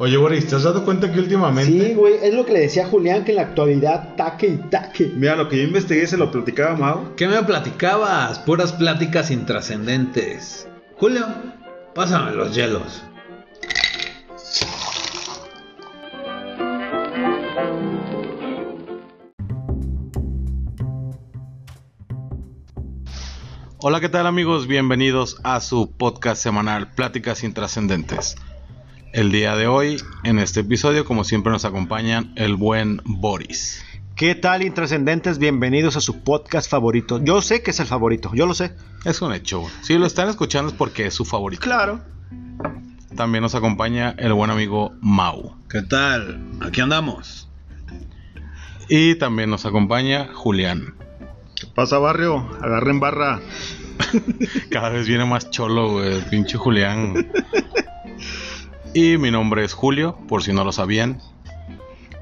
Oye, Boris, ¿te has dado cuenta que últimamente... Sí, güey, es lo que le decía a Julián, que en la actualidad taque y taque. Mira, lo que yo investigué se lo platicaba Mau. ¿Qué me platicabas? Puras pláticas intrascendentes. Julio, pásame los hielos. Hola, ¿qué tal amigos? Bienvenidos a su podcast semanal Pláticas Intrascendentes. El día de hoy, en este episodio, como siempre nos acompañan el buen Boris. ¿Qué tal, intrascendentes? Bienvenidos a su podcast favorito. Yo sé que es el favorito, yo lo sé. Es un hecho. güey. Si lo están escuchando es porque es su favorito. Claro. También nos acompaña el buen amigo Mau. ¿Qué tal? Aquí andamos. Y también nos acompaña Julián. ¿Qué pasa, barrio? Agarren barra. Cada vez viene más cholo, güey, el pinche Julián. Y mi nombre es Julio, por si no lo sabían.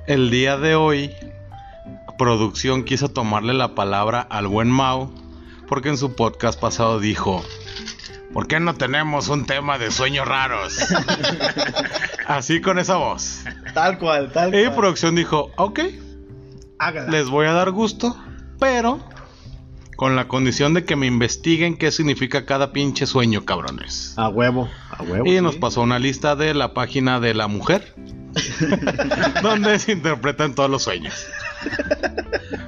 El día de hoy, producción quiso tomarle la palabra al buen Mau, porque en su podcast pasado dijo, ¿por qué no tenemos un tema de sueños raros? Así con esa voz. Tal cual, tal Y producción dijo, ok, Hágala. les voy a dar gusto, pero con la condición de que me investiguen qué significa cada pinche sueño, cabrones. A huevo, a huevo. Y nos pasó una lista de la página de la mujer, donde se interpretan todos los sueños.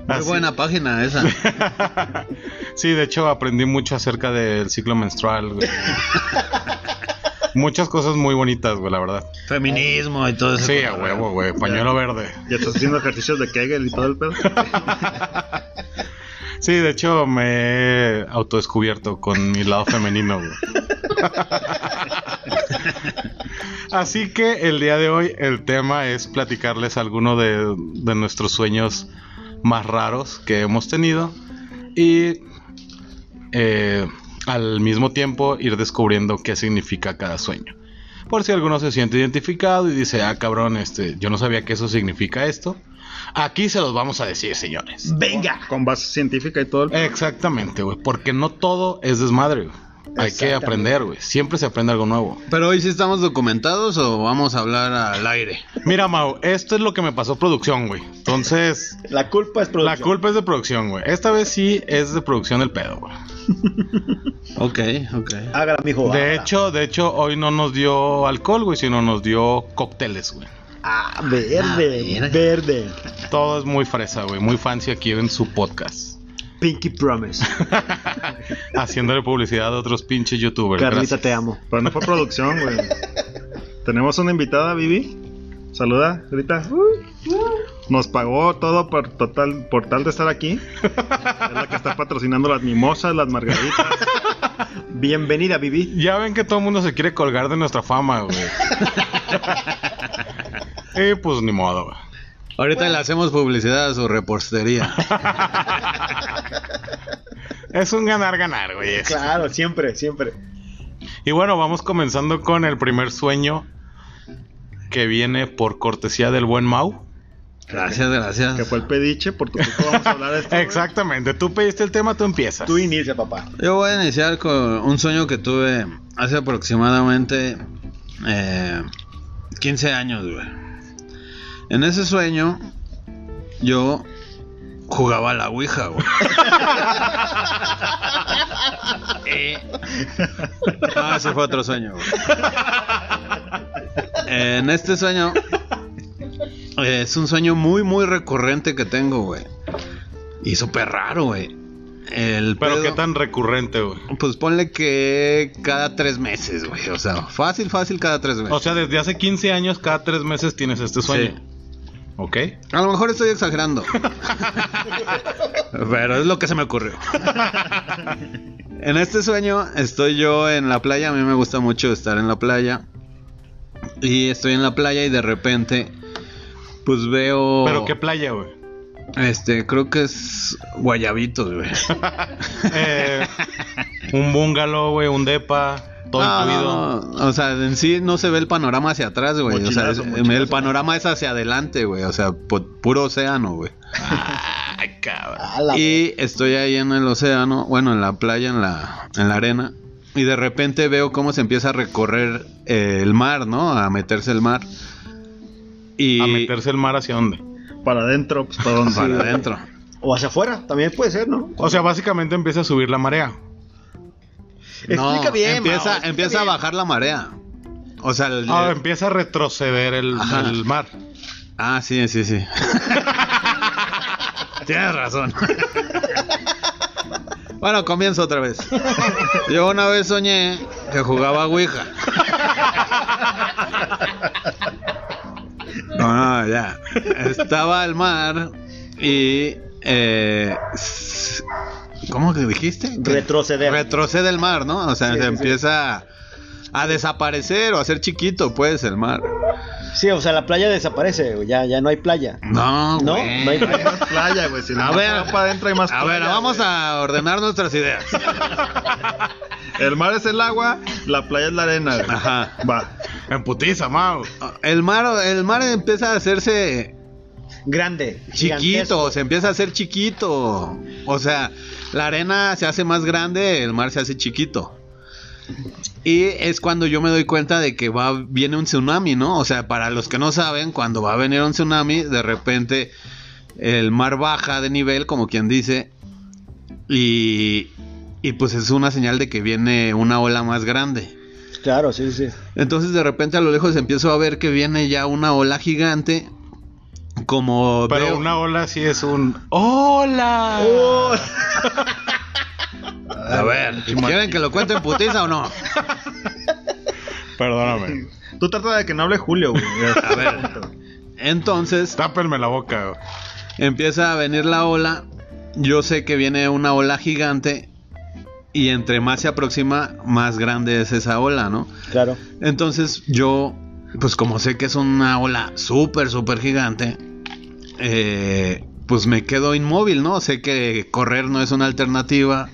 Muy Así- buena página esa. Sí, de hecho aprendí mucho acerca del ciclo menstrual. güey. Muchas cosas muy bonitas, güey, la verdad. Feminismo y todo eso. Sí, a huevo, güey, pañuelo verde. Ya estás haciendo ejercicios de Kegel y todo el pedo. Sí, de hecho me he autodescubierto con mi lado femenino. güey. Así que el día de hoy el tema es platicarles alguno de, de nuestros sueños más raros que hemos tenido y eh, al mismo tiempo ir descubriendo qué significa cada sueño. Por si alguno se siente identificado y dice, ah cabrón, este, yo no sabía que eso significa esto. Aquí se los vamos a decir, señores. Venga. Con base científica y todo el pedo. Exactamente, güey. Porque no todo es desmadre, güey. Hay que aprender, güey. Siempre se aprende algo nuevo. Pero hoy sí estamos documentados o vamos a hablar al aire. Mira, Mau, esto es lo que me pasó producción, güey. Entonces, La culpa es la producción. culpa es de producción, güey. Esta vez sí es de producción el pedo, güey. Ok, ok. Hágala, mijo. De hágala. hecho, de hecho, hoy no nos dio alcohol, güey, sino nos dio cócteles, güey. Ah, verde, Ah, verde. Todo es muy fresa, güey. Muy fancy aquí en su podcast. Pinky Promise. Haciéndole publicidad a otros pinches youtubers. Carlita, Gracias. te amo. Pero no fue producción, güey. Tenemos una invitada, Vivi. Saluda, grita. Nos pagó todo por total, por tal de estar aquí. Es la que está patrocinando las mimosas, las margaritas. Bienvenida, Vivi. Ya ven que todo el mundo se quiere colgar de nuestra fama, güey. y pues ni modo, güey. Ahorita le hacemos publicidad a su repostería. Es un ganar-ganar, güey. Claro, siempre, siempre. Y bueno, vamos comenzando con el primer sueño que viene por cortesía del buen Mau. Gracias, gracias. Que fue el pediche, por tu culpa vamos a hablar de esto. Exactamente, tú pediste el tema, tú empiezas. Tú inicia, papá. Yo voy a iniciar con un sueño que tuve hace aproximadamente eh, 15 años, güey. En ese sueño, yo jugaba a la Ouija, güey. Eh, No, ese fue otro sueño, güey. En este sueño, eh, es un sueño muy, muy recurrente que tengo, güey. Y súper raro, güey. El Pero pedo- qué tan recurrente, güey. pues ponle que cada tres meses, güey. O sea, fácil, fácil cada tres meses. O sea, desde hace 15 años, cada tres meses tienes este sueño. Sí. ¿Ok? A lo mejor estoy exagerando. Pero es lo que se me ocurrió. en este sueño estoy yo en la playa. A mí me gusta mucho estar en la playa. Y estoy en la playa y de repente, pues veo. Pero qué playa, güey. Este, creo que es Guayabitos, güey. Eh, un bungalow, güey, un depa, todo No, incluido. no, no, O sea, en sí no se ve el panorama hacia atrás, güey. O sea, es- el panorama es hacia adelante, güey. O sea, pu- puro océano, güey. Ay, cabrón. Y estoy ahí en el océano, bueno, en la playa, en la, en la arena. Y de repente veo cómo se empieza a recorrer eh, el mar, ¿no? A meterse el mar. Y A meterse el mar hacia dónde. Para adentro, pues para dónde. para adentro. O hacia afuera, también puede ser, ¿no? O sea, básicamente empieza a subir la marea. No, Explica bien, empieza, Mao, empieza a bajar la marea. O sea, el- Ah, empieza a retroceder el, el mar. Ah, sí, sí, sí. Tienes razón. Bueno, comienzo otra vez. Yo una vez soñé que jugaba Ouija. No, no, ya. Estaba el mar y... Eh, ¿Cómo que dijiste? Retroceder. Retrocede el mar, ¿no? O sea, Sí, se sí, sí. empieza a desaparecer o a ser chiquito, pues, el mar. Sí, o sea, la playa desaparece, güey, ya, ya no hay playa. No, No, güey. no hay playa. más playa, güey. Si A ver, para adentro hay más A ver, vamos güey. a ordenar nuestras ideas. El mar es el agua, la playa es la arena. güey. Ajá. Va. En putiza, Mau. El mar, el mar empieza a hacerse Grande. chiquito, gigantesco. se empieza a hacer chiquito. O sea, la arena se hace más grande, el mar se hace chiquito. Y es cuando yo me doy cuenta de que va viene un tsunami, ¿no? O sea, para los que no saben, cuando va a venir un tsunami, de repente el mar baja de nivel, como quien dice, y, y pues es una señal de que viene una ola más grande. Claro, sí, sí. Entonces de repente a lo lejos empiezo a ver que viene ya una ola gigante. Como Pero veo- una ola sí es un. ¡Hola! Oh, A ver, ¿quieren que lo cuente en putiza o no? Perdóname. Tú trata de que no hable Julio, güey. A ver. Entonces Tápenme la boca. güey. empieza a venir la ola. Yo sé que viene una ola gigante. Y entre más se aproxima, más grande es esa ola, ¿no? claro. Entonces yo, pues como sé que es una ola súper, súper gigante, eh, pues me quedo inmóvil, ¿no? Sé que correr no es una alternativa.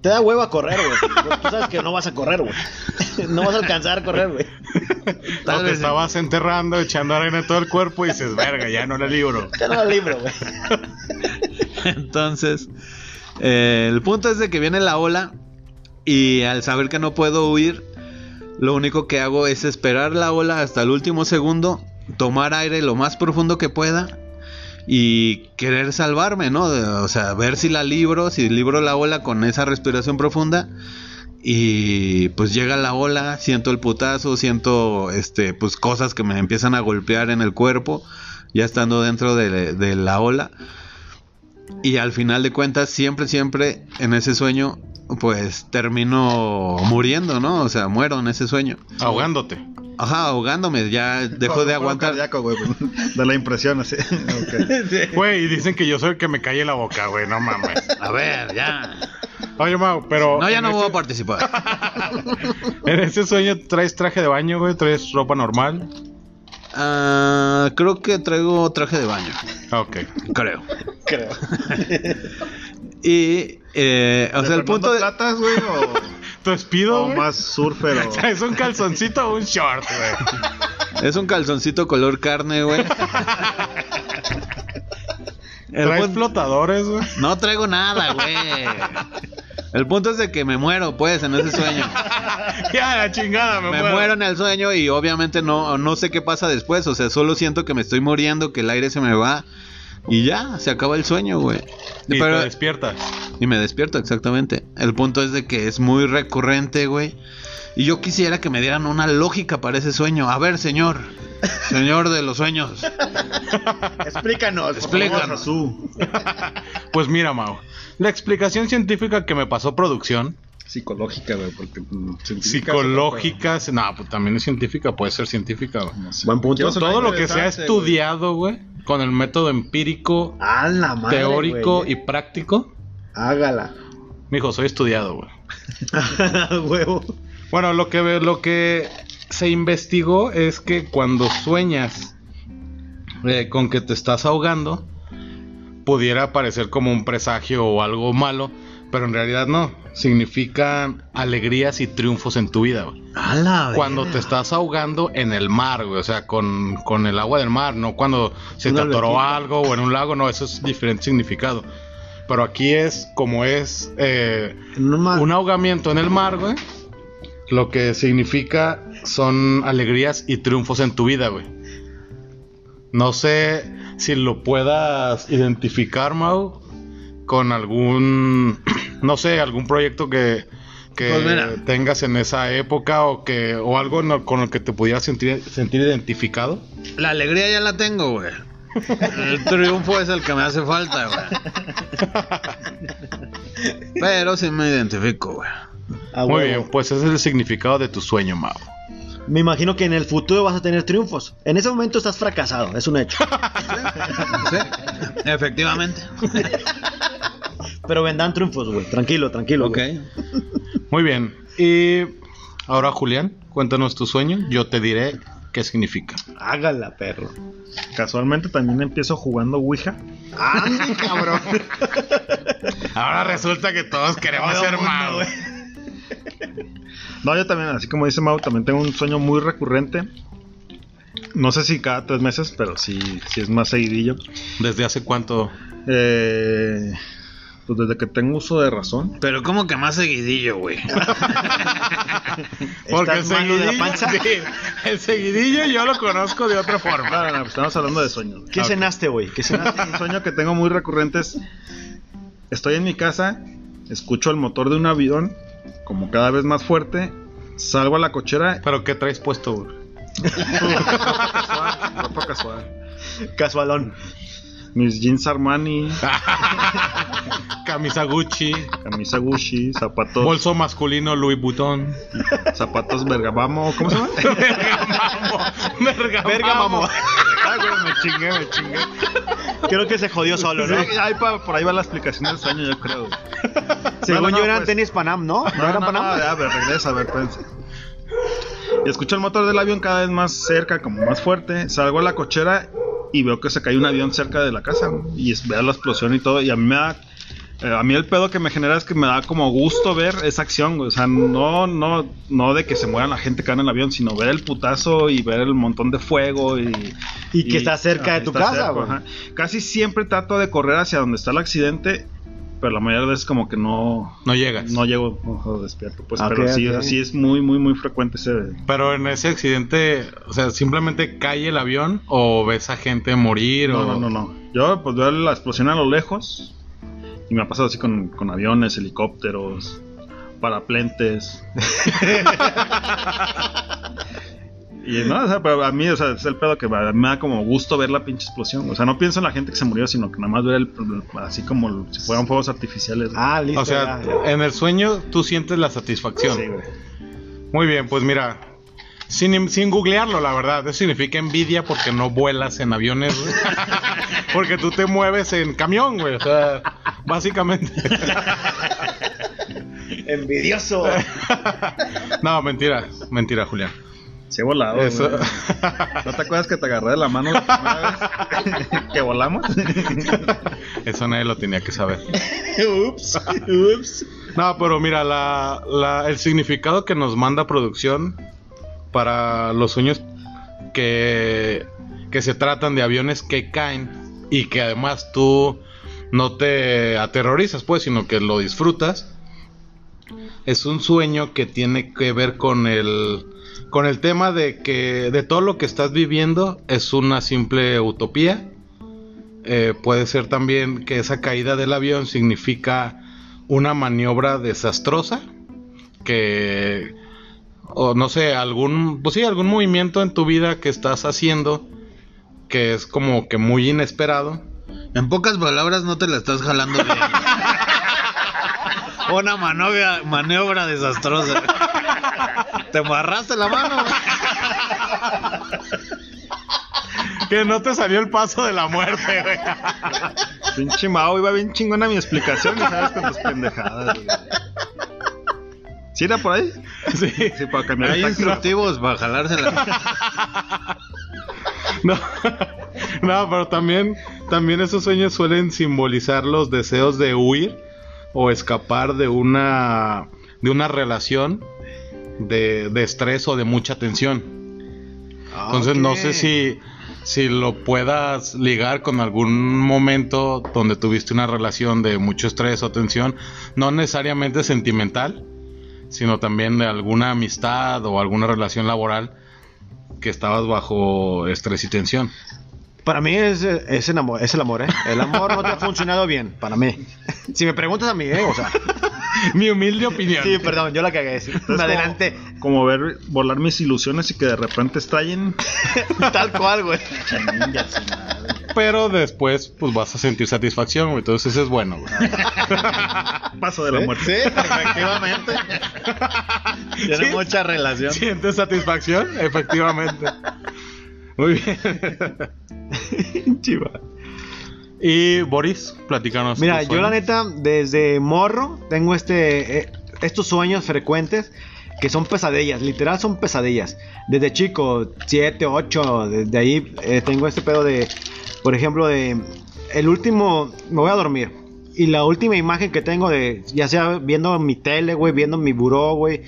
Te da hueva correr, güey. Pues Tú sabes que no vas a correr, güey. No vas a alcanzar a correr, güey. Tal O te vez- estabas enterrando, echando arena en todo el cuerpo y dices, verga, ya no la libro. Te lo libro, güey. Entonces, eh, el punto es de que viene la ola y al saber que no puedo huir, lo único que hago es esperar la ola hasta el último segundo, tomar aire lo más profundo que pueda y querer salvarme, ¿no? O sea, ver si la libro, si libro la ola con esa respiración profunda. Y pues llega la ola, siento el putazo, siento este pues cosas que me empiezan a golpear en el cuerpo, ya estando dentro de, de la ola. Y al final de cuentas, siempre, siempre en ese sueño, pues termino muriendo, ¿no? O sea, muero en ese sueño. Ahogándote. Ajá, ahogándome, ya dejo de aguantar. cardíaco, güey, de la impresión, así. Güey, y dicen que yo soy el que me calle la boca, güey, no mames. A ver, ya. Oye, Mau, pero. No, ya no voy a ese- participar. En ese sueño traes traje de baño, güey, traes ropa normal. Ah, creo que traigo traje de baño. Ah, Ok. Creo. Creo. Y, eh, o ¿De sea, el punto de... Platas, güey, o, ¿Tu espido, o más surfer o... ¿Es un calzoncito o un short, güey? Es un calzoncito color carne, güey. El ¿Traes punto- flotadores, güey? No traigo nada, güey. El punto es de que me muero, pues, en ese sueño. ya, la chingada, me, Me muero. muero en el sueño y obviamente no, no sé qué pasa después. O sea, solo siento que me estoy muriendo, que el aire se me va. Y ya, se acaba el sueño, güey. Y Pero- te despiertas. y me despierto, exactamente. El punto es de que es muy recurrente, güey. Y yo quisiera que me dieran una lógica para ese sueño. A ver, señor. Señor de los sueños. Explícanos. Explícanos. Azul. Pues mira, Mau. La explicación científica que me pasó producción, Psicológica, güey, porque... mm, científica es psicológica, no, pues también es científica, puede ser científica, güey. No sé. Buen punto. Todo lo que se ha estudiado, güey, con el método empírico, madre. teórico güey. y práctico, Hágala. mijo, soy estudiado, güey. Huevo. Bueno, lo que, lo que se investigó es que cuando sueñas eh, con que te estás ahogando, pudiera parecer como un presagio o algo malo, pero en realidad no. Significa alegrías y triunfos en tu vida, güey. Cuando te estás ahogando en el mar, güey, o sea, con, con el agua del mar, no cuando se Una te atoró algo o en un lago, no, eso es diferente significado. Pero aquí es como es eh, un ahogamiento en el mar, güey. Lo que significa son alegrías y triunfos en tu vida, güey. No sé si lo puedas identificar, Mau, con algún, no sé, algún proyecto que, que Pues tengas en esa época o que o algo no- con el que te pudieras sentir, sentir identificado. La alegría ya la tengo, güey. El triunfo es el que me hace falta, güey. Pero sí me identifico, güey. Muy bien, pues ese es el significado de tu sueño, Mau. Me imagino que en el futuro vas a tener triunfos. En ese momento estás fracasado, es un hecho. Sí, efectivamente. Pero vendrán triunfos, güey. Tranquilo, tranquilo. Ok. güey. Muy bien. Y ahora, Julián, cuéntanos tu sueño. Yo te diré qué significa. Hágala, perro. Casualmente también empiezo jugando Ouija. ¡Ande, cabrón! Ahora resulta que todos queremos ser magos. Güey. No, yo también, así como dice Mau, también tengo un sueño muy recurrente. No sé si cada tres meses, pero sí, sí es más seguidillo. ¿Desde hace cuánto? Eh, pues desde que tengo uso de razón. Pero como que más seguidillo, güey. ¿Estás malo de la panza? sí, el seguidillo yo lo conozco de otra forma. No, no, no, pues estamos hablando de sueños. ¿Qué cenaste, güey? ¿Qué cenaste? Un sueño que tengo muy recurrente es, estoy en mi casa, escucho el motor de un avión, como cada vez más fuerte, salgo a la cochera, ¿Pero qué traes puesto, güey? casual, ropa casual, Casualón. Mis jeans Armani, Camisa Gucci, camisa Gucci, zapatos, bolso masculino Louis Vuitton. zapatos Bergamo, ¿cómo se llama? Verga, Verga, mamó. Ay, güey, me chingué, me chingué. Creo que se jodió solo, ¿no? Sí, ahí pa- por ahí va la explicación del sueño, yo creo. Según No, no, yo eran pues- tenis Panam, ¿no? ¿No, No, eran no, Panam? no, ya, a ver, regresa, a ver, espérense. Y escucho el motor del avión cada vez más cerca, como más fuerte. Salgo a la cochera y veo que se cae un avión cerca de la casa. Y es- veo la explosión y todo. Y a mí me da. eh, a mí el pedo que me genera es que me da como gusto ver esa acción. O sea, no, no, no de que se muera la gente que anda en el avión, sino ver el putazo y ver el montón de fuego y. Y que está cerca de tu casa, cerca. Casi siempre trato de correr hacia donde está el accidente, pero la mayoría de veces como que no, No llegas. no llego ojo, despierto, pues, Ok, pero sí, ok. o sea, sí es muy, muy, muy frecuente ese. Pero en ese accidente, o sea, simplemente cae el avión o ves a gente morir No, o no, no, no. Yo pues veo la explosión a lo lejos y me ha pasado así con, con aviones, helicópteros, paraplentes. y no, o sea, pero a mí, o sea, es el pedo que me me da como gusto ver la pinche explosión. O sea, no pienso en la gente que se murió, sino que nada más ver el, así como si fueran fuegos artificiales. Ah, listo. O sea, ya, ya. en el sueño tú sientes la satisfacción. Sí, güey. Muy bien, pues mira, sin, sin googlearlo, la verdad, eso significa envidia porque no vuelas en aviones, güey. porque tú te mueves en camión, güey, o sea, básicamente. Envidioso. no, mentira, mentira, Julián. Sí he volado. Eso. güey. ¿No te acuerdas que te agarré de la mano la primera vez que volamos? Eso nadie lo tenía que saber. ups, ups. No, pero mira, la, la- el significado que nos manda producción para los sueños que, que se tratan de aviones que caen y que además tú no te aterrorizas, pues, sino que lo disfrutas. Es un sueño que tiene que ver con el con el tema de que de todo lo que estás viviendo es una simple utopía. Eh, puede ser también que esa caída del avión significa una maniobra desastrosa que o no sé algún pues sí algún movimiento en tu vida que estás haciendo que es como que muy inesperado En pocas palabras no te la estás jalando bien. Una maniobra, maniobra desastrosa. Te amarraste la mano. que no te salió el paso de la muerte güey. Pinche Mao, iba bien chingona mi explicación y sabes con tus pendejadas. güey. ¿Sí era por ahí? sí Sí, para cambiar Hay instructivos para jalársela. no, no pero también también esos sueños suelen simbolizar los deseos de huir o escapar de una de una relación de, de estrés o de mucha tensión Entonces no sé si, si lo puedas ligar con algún momento donde tuviste una relación de mucho estrés o tensión, no necesariamente sentimental, sino también de alguna amistad o alguna relación laboral que estabas bajo estrés y tensión. Para mí es, es, el amor, es el amor, ¿eh? El amor no te ha funcionado bien, para mí. Si me preguntas a mí, ¿eh? O sea, Mi humilde opinión. sí, perdón, yo la cagué. sí. Entonces, Adelante. Como, como ver volar mis ilusiones y que de repente estallen. Tal cual, güey. Pero después, pues vas a sentir satisfacción, güey. Entonces eso es bueno, güey. Paso de la muerte. Sí, efectivamente. Tiene Sí. mucha relación. ¿Sientes satisfacción? Efectivamente. Muy bien. Chiva. Y Boris, platícanos. Mira, yo la neta, desde morro, tengo este eh, estos sueños frecuentes que son pesadillas, literal son pesadillas. Desde chico, 7, 8, desde ahí eh, tengo este pedo de, por ejemplo, de el último, me voy a dormir. Y la última imagen que tengo de, ya sea viendo mi tele, güey, viendo mi buró, güey,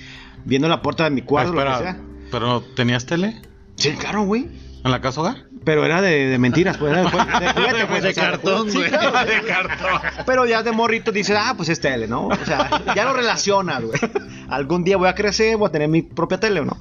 viendo la puerta de mi cuarto, lo que Espera, sea. ¿pero tenías tele? Sí, claro, güey. ¿En la casa hogar? Pero era de, de mentiras, pues, era de, de juguete, pues, De o sea, cartón, sí, güey. de cartón. Pero ya de morrito dices, ah, pues es tele, ¿no? O sea, ya lo relacionas, güey. Algún día voy a crecer, voy a tener mi propia tele, ¿o no?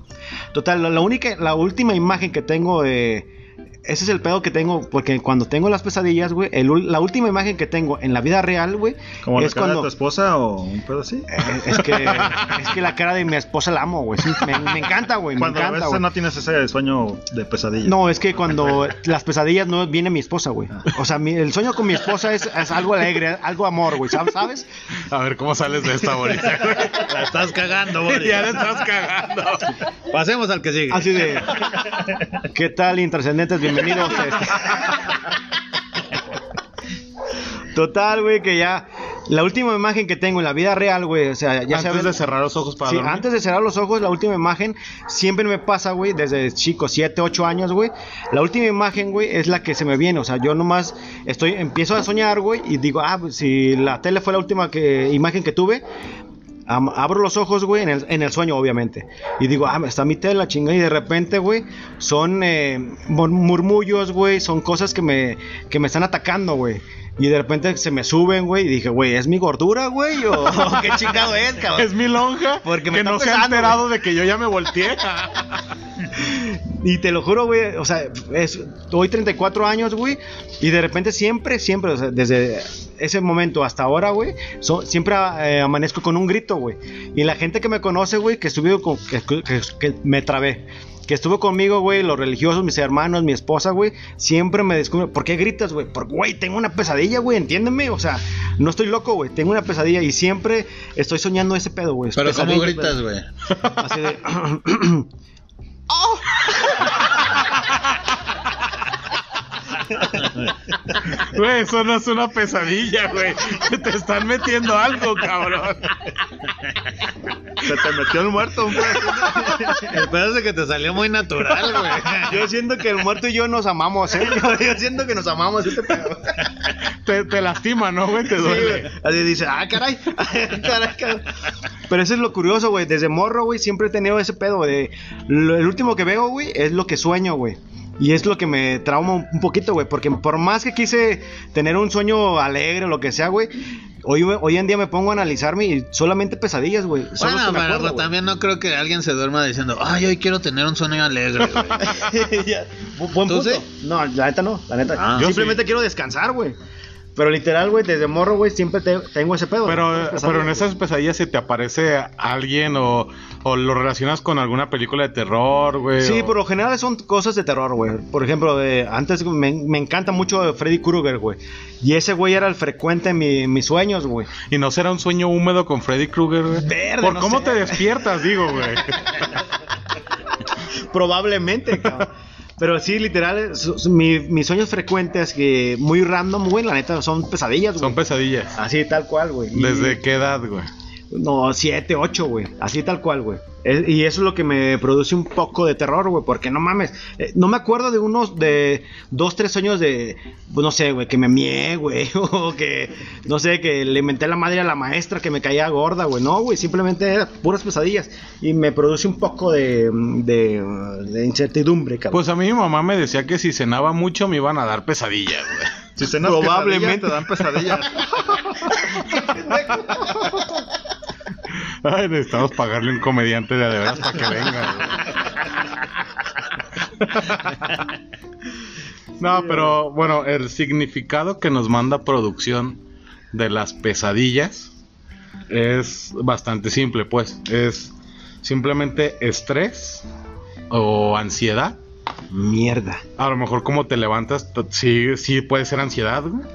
Total, la, la única, la última imagen que tengo de... Ese es el pedo que tengo, porque cuando tengo las pesadillas, güey, la última imagen que tengo en la vida real, güey, ¿Como la cara de tu esposa o un pedo así? Eh, es que es que la cara de mi esposa la amo, güey. Sí, Me, me encanta, güey. Me Cuando a encanta, veces güey. no tienes ese sueño de pesadilla. No, es que cuando las pesadillas no viene mi esposa, güey. O sea, mi- el sueño con mi esposa es, es algo alegre, algo amor, güey. ¿Sabes? A ver cómo sales de esta, Boris. La estás cagando, Boris. ya le estás cagando. Pasemos al que sigue. Así de. ¿Qué tal, intrascendentes? Bienvenidos. este. Total, güey, que ya. La última imagen que tengo en la vida real, güey. O sea, ya Antes de cerrar los ojos para Sí, dormir. antes de cerrar los ojos, la última imagen siempre me pasa, güey, desde chico, 7, 8 años, güey. La última imagen, güey, es la que se me viene. O sea, yo nomás estoy, empiezo a soñar, güey, y digo, ah, pues, si la tele fue la última que, imagen que tuve, abro los ojos, güey, en el, en el sueño, obviamente. Y digo, ah, está mi tele, la chingada. Y de repente, güey, son eh, mur- murmullos, güey, son cosas que me, que me están atacando, güey. Y de repente se me suben, güey, y dije, güey, ¿es mi gordura, güey? ¿O qué chingado es, cabrón? Es mi lonja. Porque me que no se ha enterado de que yo ya me volteé. Y te lo juro, güey, o sea, es, hoy 34 años, güey, y de repente siempre, siempre, o sea, desde ese momento hasta ahora, güey, so- siempre eh, amanezco con un grito, güey. Y la gente que me conoce, güey, que estuve con, que, que- que me trabé, que estuvo conmigo, güey, los religiosos, mis hermanos, mi esposa, güey, siempre me descubren, ¿por qué gritas, güey? Porque, güey, tengo una pesadilla, güey, entiéndeme, o sea, no estoy loco, güey, tengo una pesadilla y siempre estoy soñando ese pedo, güey. Pero ¿cómo gritas, güey? Así de... Güey, eso no es una pesadilla, güey. Te están metiendo algo, cabrón. Se te metió el muerto. pedo. El pedo es que te salió muy natural, güey. Yo siento que el muerto y yo nos amamos, ¿eh? Yo, yo siento que nos amamos este pedo. Te, te lastima, ¿no, güey? Te duele. güey. Así dice, ah, caray. caray, caray. Pero eso es lo curioso, güey. Desde morro, güey, siempre he tenido ese pedo de... lo- el último que veo, güey, es lo que sueño, güey. Y es lo que me trauma un poquito, güey. Porque por más que quise tener un sueño alegre o lo que sea, güey. Hoy, hoy en día me pongo a analizarme y solamente pesadillas, güey. Bueno, pero acuerdo, también no creo que alguien se duerma diciendo, ay, hoy quiero tener un sueño alegre, güey. Buen ¿Tú punto. sí? No, la neta no, la neta. Ah. Yo Simplemente sí. quiero descansar, güey. Pero literal, güey, desde morro, güey, siempre te- tengo ese pedo. Pero, pero en esas pesadillas se te aparece alguien o, o lo relacionas con alguna película de terror, güey. Sí, o- por lo general son cosas de terror, güey. Por ejemplo, de, antes me, me encanta mucho Freddy Krueger, güey. Y ese güey era el frecuente en, mi- mis sueños, güey. Y no será un sueño húmedo con Freddy Krueger, güey. Verde, Por no cómo sé. te despiertas, digo, güey. Probablemente, cabrón. Pero sí, literal, su- su- mi- mis sueños frecuentes, que muy random, güey, la neta, son pesadillas, güey. Son pesadillas. Así, tal cual, güey. Y- ¿Desde qué edad, güey? No, siete, ocho, güey. Así tal cual, güey. Es- Y eso es lo que me produce un poco de terror, güey. Porque no mames. eh, no me acuerdo de unos, de dos, tres sueños de, pues, no sé, güey, que me mié, güey. O que, no sé, que le inventé la madre a la maestra que me caía gorda, güey. No, güey, simplemente eran puras pesadillas. Y me produce un poco de, de, de incertidumbre, cabrón. Pues a mí mi mamá me decía que si cenaba mucho me iban a dar pesadillas, güey. Si cenas Probablemente. Probablemente. te dan pesadillas. Ay, necesitamos pagarle un comediante de veras para que venga, güey. No, pero bueno, el significado que nos manda producción de las pesadillas es bastante simple, pues. Es simplemente estrés o ansiedad. Mierda. A lo mejor como te levantas, sí, sí puede ser ansiedad, güey.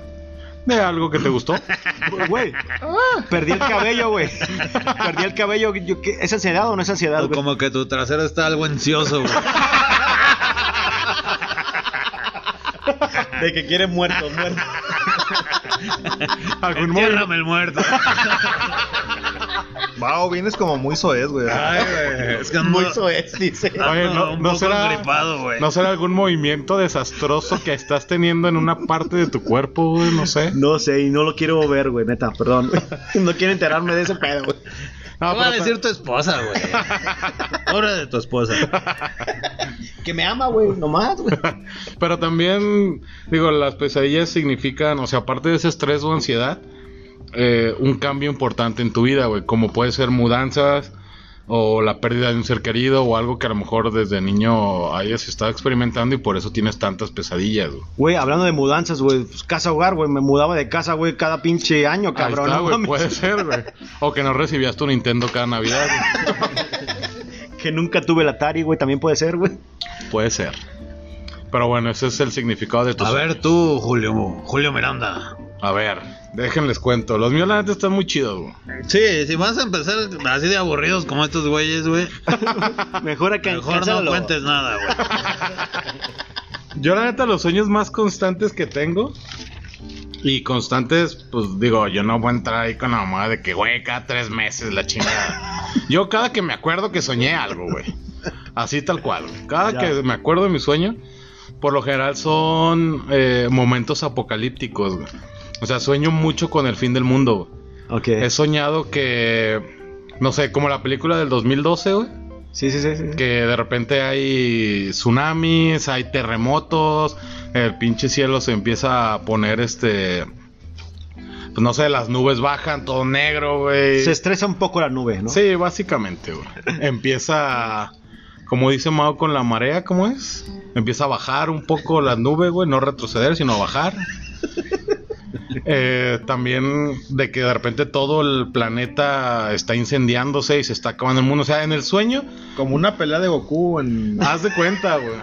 De algo que te gustó. Güey, perdí el cabello, güey. Perdí el cabello. Yo, ¿qué? ¿Es ansiedad o no es ansiedad, O como que tu trasero está algo ansioso, güey. De que quiere muerto, muerto. Algún el muerto. Wow, vienes como muy soez, güey. Ay, güey. Es que ando, Muy soez, dice. Oye, no, un no poco será, engripado, güey. ¿No será algún movimiento desastroso que estás teniendo en una parte de tu cuerpo, güey? No sé. No sé, y no lo quiero ver, güey, neta, perdón. No quiero enterarme de ese pedo, güey. No, ¿Qué va a decir tu esposa, güey? Hora de tu esposa. Que me ama, güey, nomás, güey. Pero también, digo, las pesadillas significan, o sea, aparte de ese estrés o ansiedad, eh, un cambio importante en tu vida, güey. Como puede ser mudanzas o la pérdida de un ser querido o algo que a lo mejor desde niño hayas estado experimentando y por eso tienes tantas pesadillas, güey. Güey, hablando de mudanzas, güey, pues, casa hogar, güey, me mudaba de casa, güey, cada pinche año, Ahí cabrón. está, güey, puede ser, güey. O que no recibías tu Nintendo cada Navidad. Que nunca tuve el Atari, güey, también puede ser, güey. Puede ser. Pero bueno, ese es el significado de tus A ver tú, Julio, Julio Miranda. A ver, déjenles cuento. Los míos la neta están muy chidos, güey. Sí, si vas a empezar así de aburridos como estos güeyes, güey, Mejor acá mejor no cuentes nada, güey. Yo la neta los sueños más constantes que tengo y constantes, pues digo, yo no voy a entrar ahí con la mamá de que, güey, cada tres meses la chingada. Yo cada que me acuerdo que soñé algo, güey. Así tal cual, güey. Cada Ya. que me acuerdo de mi sueño, por lo general son eh, momentos apocalípticos, güey. O sea, sueño mucho con el fin del mundo, güey. Ok. He soñado que, no sé, como la película del 2012, güey. Sí, sí, sí. sí. Que de repente hay tsunamis, hay terremotos, el pinche cielo se empieza a poner este. Pues no sé, las nubes bajan, todo negro, güey. Se estresa un poco la nube, ¿no? Sí, básicamente, güey. Empieza, como dice Mao con la marea, ¿cómo es? Empieza a bajar un poco la nube, güey, no retroceder, sino bajar. Eh, también de que de repente todo el planeta está incendiándose y se está acabando el mundo. O sea, en el sueño, Como una pelea de Goku en. haz de cuenta, güey.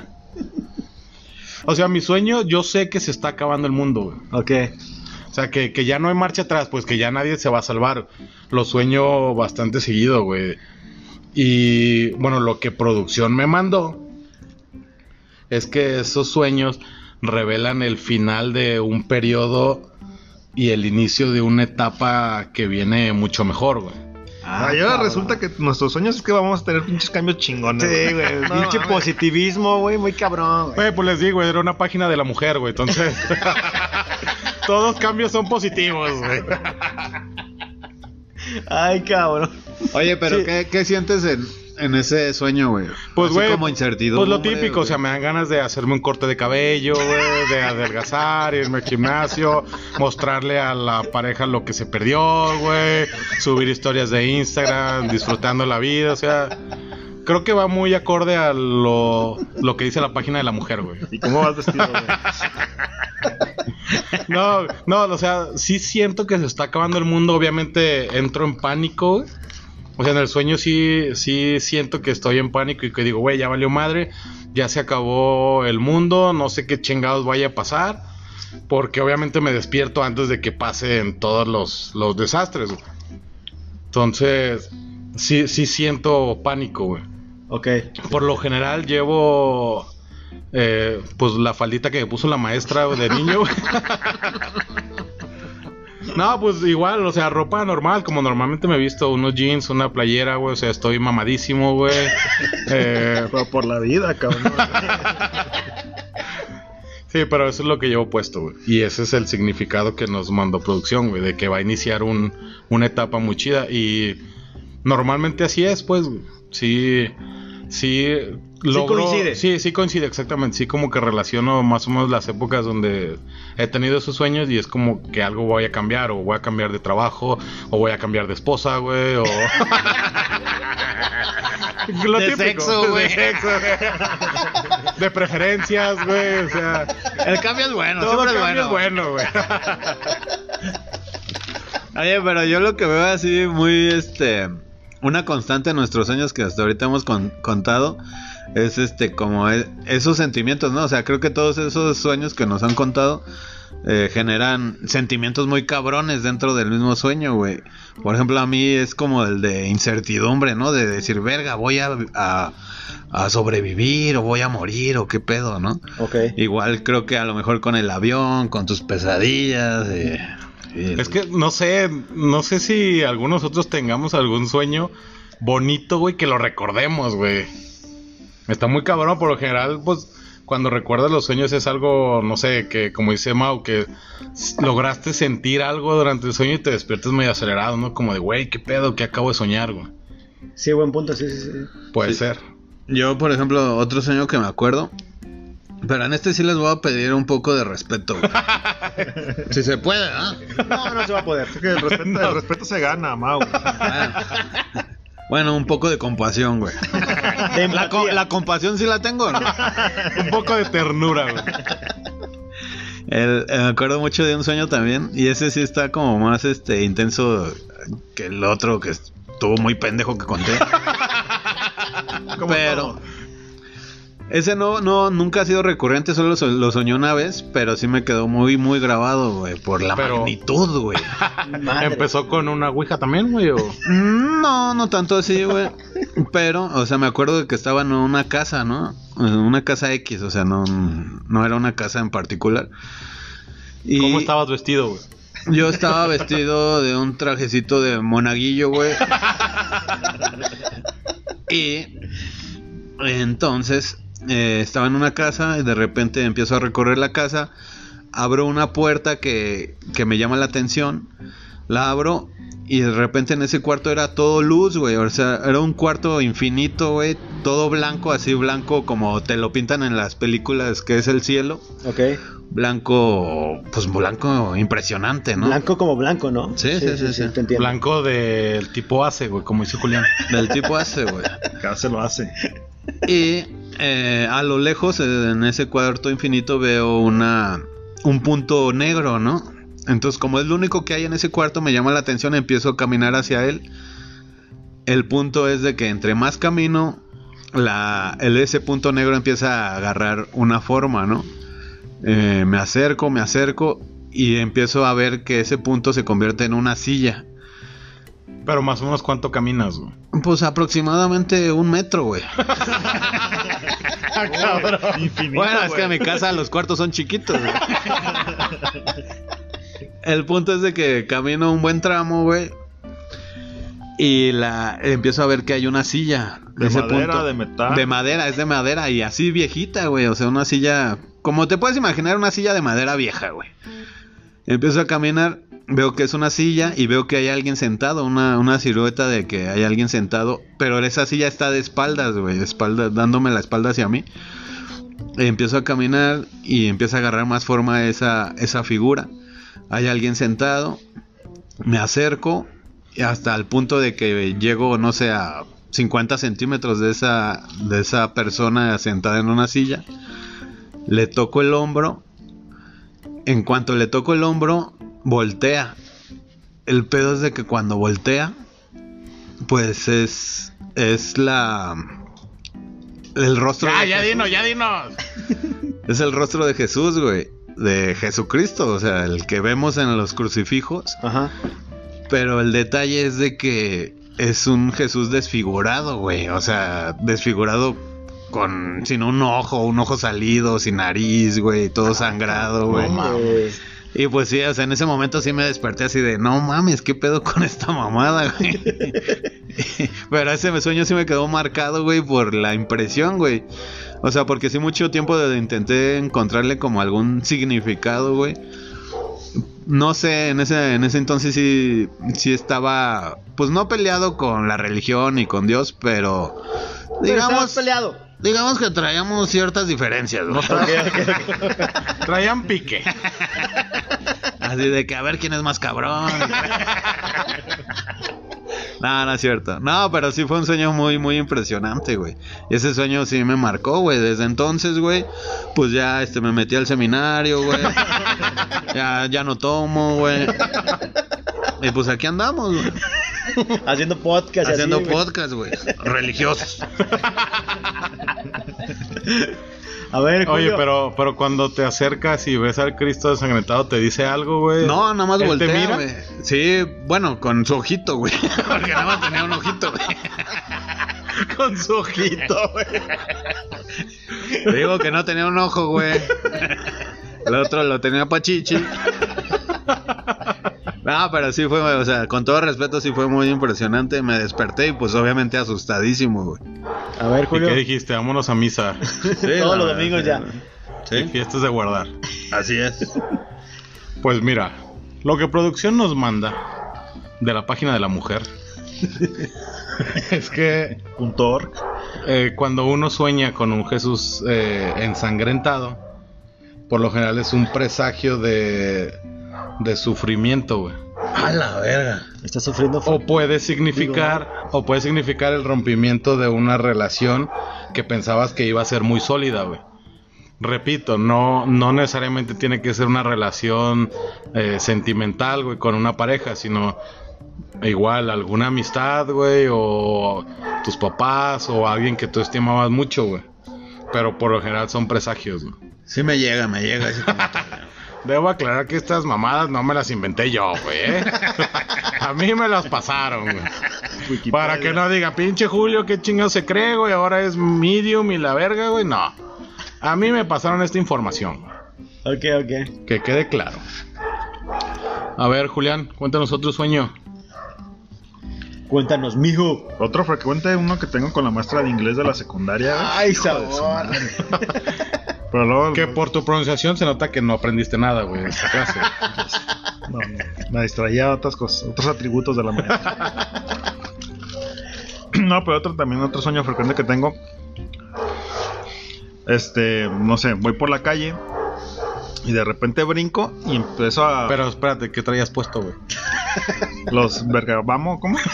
O sea, mi sueño, yo sé que se está acabando el mundo, güey. Ok. O sea, que, que ya no hay marcha atrás, pues que ya nadie se va a salvar. Lo sueño bastante seguido, güey. Y bueno, lo que producción me mandó es que esos sueños revelan el final de un periodo y el inicio de una etapa que viene mucho mejor, güey. Ah, y ahora resulta que nuestros sueños es que vamos a tener pinches cambios chingones. Sí, güey. No, pinche positivismo, güey, muy cabrón, güey. Güey, pues les digo, era una página de la mujer, güey. Entonces, todos cambios son positivos, güey. Ay, cabrón. Oye, pero Sí. ¿qué, qué sientes en, en ese sueño, güey? Pues, Así güey. como incertidumbre. Pues lo típico, güey. o sea, me dan ganas de hacerme un corte de cabello, güey, de adelgazar, irme al gimnasio, mostrarle a la pareja lo que se perdió, güey, subir historias de Instagram, disfrutando la vida, o sea. Creo que va muy acorde a lo, lo que dice la página de la mujer, güey. ¿Y cómo vas vestido, güey? No, no, o sea, sí siento que se está acabando el mundo. Obviamente entro en pánico. güey. O sea, en el sueño sí, sí siento que estoy en pánico y que digo, güey, ya valió madre. Ya se acabó el mundo. No sé qué chingados vaya a pasar. Porque obviamente me despierto antes de que pasen todos los, los desastres. güey. Entonces, sí, sí siento pánico, güey. Ok. Por lo general llevo eh, pues la faldita que me puso la maestra de niño. no, pues igual, o sea, ropa normal, como normalmente me he visto, unos jeans, una playera, güey, o sea, estoy mamadísimo, güey. Eh, por la vida, cabrón. sí, pero eso es lo que llevo puesto, güey. Y ese es el significado que nos mandó producción, güey, de que va a iniciar un, una etapa muy chida. Y normalmente así es, pues, güey. sí, sí. Logro- coincide. Sí, sí coincide, exactamente. Sí, como que relaciono más o menos las épocas donde he tenido esos sueños y es como que algo voy a cambiar, o voy a cambiar de trabajo, o voy a cambiar de esposa, güey, o. Lo De típico, sexo, güey. De preferencias, güey. O sea, El cambio es bueno, todo siempre cambio es bueno, güey. Oye, pero yo lo que veo así muy, este, una constante en nuestros sueños que hasta ahorita hemos con- contado es, este, como e- esos sentimientos, ¿no? O sea, creo que todos esos sueños que nos han contado eh, generan sentimientos muy cabrones dentro del mismo sueño, güey. Por ejemplo, a mí es como el de incertidumbre, ¿no? De decir, verga, voy a, a, a sobrevivir o voy a morir o qué pedo, ¿no? Ok. Igual creo que a lo mejor con el avión, con tus pesadillas. eh, Es que no sé, no sé si algunos otros tengamos algún sueño bonito, güey, que lo recordemos, güey. Está muy cabrón, por lo general, pues cuando recuerdas los sueños es algo, no sé, que como dice Mau, que lograste sentir algo durante el sueño y te despiertas medio acelerado, ¿no? Como de, güey, qué pedo, que acabo de soñar, güey. Sí, buen punto, sí, sí, sí. Puede Sí. ser. Yo, por ejemplo, otro sueño que me acuerdo. Pero en este sí les voy a pedir un poco de respeto. güey. si se puede, ¿no? No, no se va a poder. Es que el respeto, el respeto se gana, Mau. Bueno, un poco de compasión, güey. De La, co- empatía. la compasión sí la tengo, ¿no? Un poco de ternura, güey. El- eh, me acuerdo mucho de un sueño también. Y ese sí está como más este intenso que el otro que estuvo muy pendejo que conté. Pero todo. Ese no, no, nunca ha sido recurrente, solo so- lo soñé una vez, pero sí me quedó muy, muy grabado, güey, por la Pero- magnitud, güey. ¿Empezó con una ouija también, güey? o- No, no tanto así, güey. Pero, o sea, me acuerdo de que estaba en una casa, ¿no? En Una casa X, o sea, no, no era una casa en particular. Y ¿Cómo estabas vestido, güey? Yo estaba vestido de un trajecito de monaguillo, güey. Y entonces eh, estaba en una casa y de repente empiezo a recorrer la casa. Abro una puerta que, que me llama la atención. La abro y de repente en ese cuarto era todo luz, güey. O sea, era un cuarto infinito, güey. Todo blanco, así blanco como te lo pintan en las películas que es el cielo. Ok. Blanco, pues blanco impresionante, ¿no? Blanco como blanco, ¿no? Sí, sí, sí, sí. te entiendo. Blanco del tipo ACE, güey, como dice Julián. Del tipo ese, güey. Cada se lo hace. Y eh, a lo lejos, eh, en ese cuarto infinito, veo una un punto negro, ¿no? Entonces, como es lo único que hay en ese cuarto, me llama la atención, empiezo a caminar hacia él. El punto es de que entre más camino, la, el, ese punto negro empieza a agarrar una forma, ¿no? Eh, me acerco, me acerco y empiezo a ver que ese punto se convierte en una silla. Pero más o menos cuánto caminas, güey. Pues aproximadamente un metro, güey. Infinito, Bueno, es que en mi casa los cuartos son chiquitos. güey. El punto es de que camino un buen tramo, güey. Y la empiezo a ver que hay una silla. ¿De ese madera, de metal? De madera, es de madera y así viejita, güey. O sea, una silla. Como te puedes imaginar, una silla de madera vieja, güey. Empiezo a caminar, veo que es una silla y veo que hay alguien sentado, una, una silueta de que hay alguien sentado, pero esa silla está de espaldas, güey, dándome la espalda hacia mí. Empiezo a caminar y empieza a agarrar más forma esa, esa figura. Hay alguien sentado, me acerco hasta el punto de que llego, no sé, a 50 centímetros de esa, de esa persona sentada en una silla. Le toco el hombro. En cuanto le toco el hombro, voltea. El pedo es de que cuando voltea, pues es, es la... El rostro... Ya, de ya Jesús. dinos, ya dinos. Es el rostro de Jesús, güey. De Jesucristo, o sea, el que vemos en los crucifijos. Ajá. Pero el detalle es de que es un Jesús desfigurado, güey. O sea, desfigurado con sin un ojo, un ojo salido, sin nariz, güey, todo sangrado, güey. Eh, Y pues sí, o sea, en ese momento sí me desperté así de, no mames, ¿qué pedo con esta mamada, güey? Pero ese sueño sí me quedó marcado, güey, por la impresión, güey. O sea, porque sí mucho tiempo de- intenté encontrarle como algún significado, güey. No sé, en ese, en ese entonces sí, sí estaba, pues no peleado con la religión y con Dios, pero digamos, peleado. Digamos que traíamos ciertas diferencias, güey. Traían pique. Así de que a ver quién es más cabrón. No, no es cierto. No, pero sí fue un sueño muy, muy impresionante, güey. Ese sueño sí me marcó, güey. Desde entonces, güey, pues ya este, me metí al seminario, güey. Ya, ya no tomo, güey. Y pues aquí andamos, güey. Haciendo podcast. y así, Haciendo güey. podcast, güey. Religiosos. A ver, Oye, pero, pero cuando te acercas y ves al Cristo desangrentado, ¿te dice algo, güey? No, nada más ¿Él te voltea, mira? güey. Sí, bueno, con su ojito, güey. Porque nada más tenía un ojito, güey. con su ojito, güey. Te digo que no tenía un ojo, güey. El otro lo tenía pachichi. No, pero sí fue, o sea, con todo respeto, sí fue muy impresionante. Me desperté y pues obviamente asustadísimo, güey. A ver, ¿Y Julio. qué dijiste? Vámonos a misa. Todos los domingos ya. Y Sí, fiestas de guardar. así es. Pues mira, lo que producción nos manda de la página de la mujer es que eh, cuando uno sueña con un Jesús eh, ensangrentado, por lo general es un presagio de, de sufrimiento, güey. A la verga. Está sufriendo. O puede significar, o puede significar el rompimiento de una relación que pensabas que iba a ser muy sólida, güey. Repito, no, no necesariamente tiene que ser una relación eh, sentimental, güey, con una pareja, sino igual alguna amistad, güey, o tus papás, o alguien que tú estimabas mucho, güey. Pero por lo general son presagios, güey. Sí me llega, me llega. como- Debo aclarar que estas mamadas no me las inventé yo, güey. ¿eh? A mí me las pasaron, güey. Para que no diga, pinche Julio, qué chingado se cree, güey. Ahora es medium y la verga, güey. No. A mí me pasaron esta información. Ok, ok. Que quede claro. A ver, Julián, cuéntanos otro sueño. Cuéntanos, mijo. Otro frecuente, uno que tengo con la maestra de inglés de la secundaria. güey. Ay, sabor. Pero luego. Que por tu pronunciación se nota que no aprendiste nada, güey, en esta clase. no, me distraía otras cosas, otros atributos de la maestra. no, pero otro también, otro sueño frecuente que tengo. Este, no sé, voy por la calle y de repente brinco y empiezo a. Pero espérate, ¿qué traías puesto, güey? Los vergabamos, ¿cómo?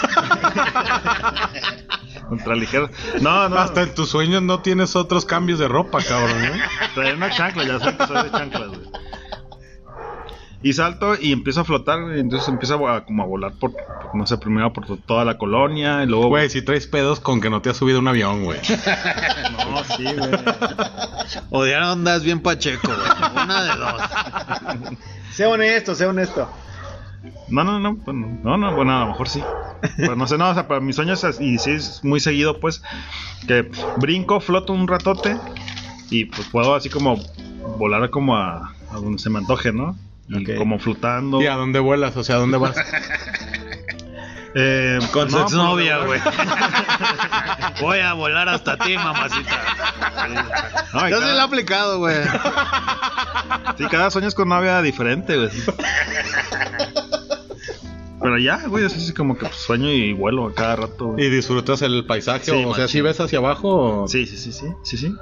Ultraligeros. No, no. Hasta en tus sueños no tienes otros cambios de ropa, cabrón, ¿eh? Traía una chancla, ya sé que soy de chanclas, güey. Y salto y empiezo a flotar, y entonces empiezo a, como a volar por, por, no sé, primero por toda la colonia, y luego... Güey, si traes pedos con que no te has subido un avión, güey. No, sí, güey. O de ahora andas bien pacheco, güey. Una de dos. Sé honesto, sé honesto. No, no, no, bueno, no, no, bueno, a lo mejor sí. Pero no sé, no, o sea, para mis sueños, y sí es muy seguido, pues, que brinco, floto un ratote, y pues puedo así como volar como a, a donde se me antoje, ¿no? Y como flotando. ¿Y a dónde vuelas? O sea, ¿a dónde vas? Eh, Con su no, pues, güey. Voy a volar hasta ti, mamacita. No, Yo sí lo he aplicado, güey. Sí, cada sueño es con novia diferente, güey. Pero ya, güey, es así como que pues, sueño y vuelo a cada rato. güey. ¿Y disfrutas el paisaje? Sí, o sea, si ves hacia abajo. o- Sí, sí, sí, sí, sí, sí.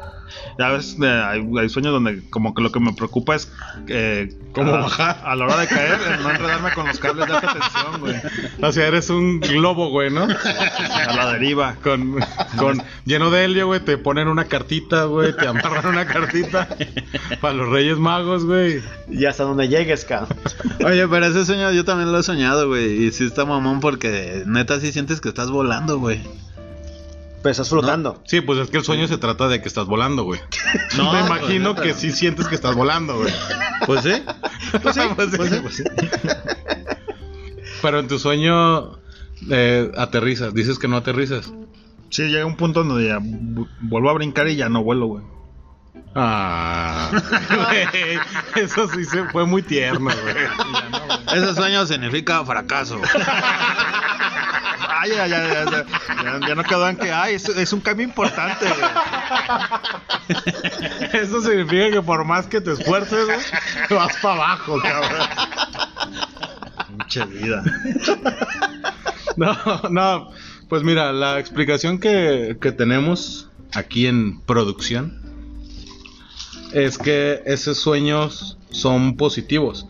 Ya ves, eh, hay, hay sueños donde como que lo que me preocupa es eh, ¿Cómo a, bajar? a la hora de caer, no enredarme con los cables de alta tensión, güey. O sea, eres un globo, güey, ¿no? A la deriva. Con, con lleno de helio, güey, te ponen una cartita, güey, te amarran una cartita para los Reyes Magos, güey. Y hasta donde llegues, cabrón. Oye, pero ese sueño yo también lo he soñado, güey. Y sí está mamón porque neta sí sientes que estás volando, güey. Pero estás flotando. Sí, pues es que el sueño se trata de que estás volando, güey. No, Me pues, imagino que sí sientes que estás volando, güey. Pues sí. Pues sí, Pues sí, pues sí. Pero en tu sueño eh, aterrizas, dices que no aterrizas. Sí, llega un punto donde ya vu- vuelvo a brincar y ya no vuelo, güey. Ah, eso sí se fue muy tierno, güey. Ese sueño significa fracaso. Ay, ya, ya, ya, ya, no quedó en que, ay, es, es un cambio importante. Eso significa que por más que te esfuerces, güey, vas para abajo, cabrón. Pinche vida. No, no, pues mira, la explicación que, que tenemos aquí en producción es que esos sueños son positivos.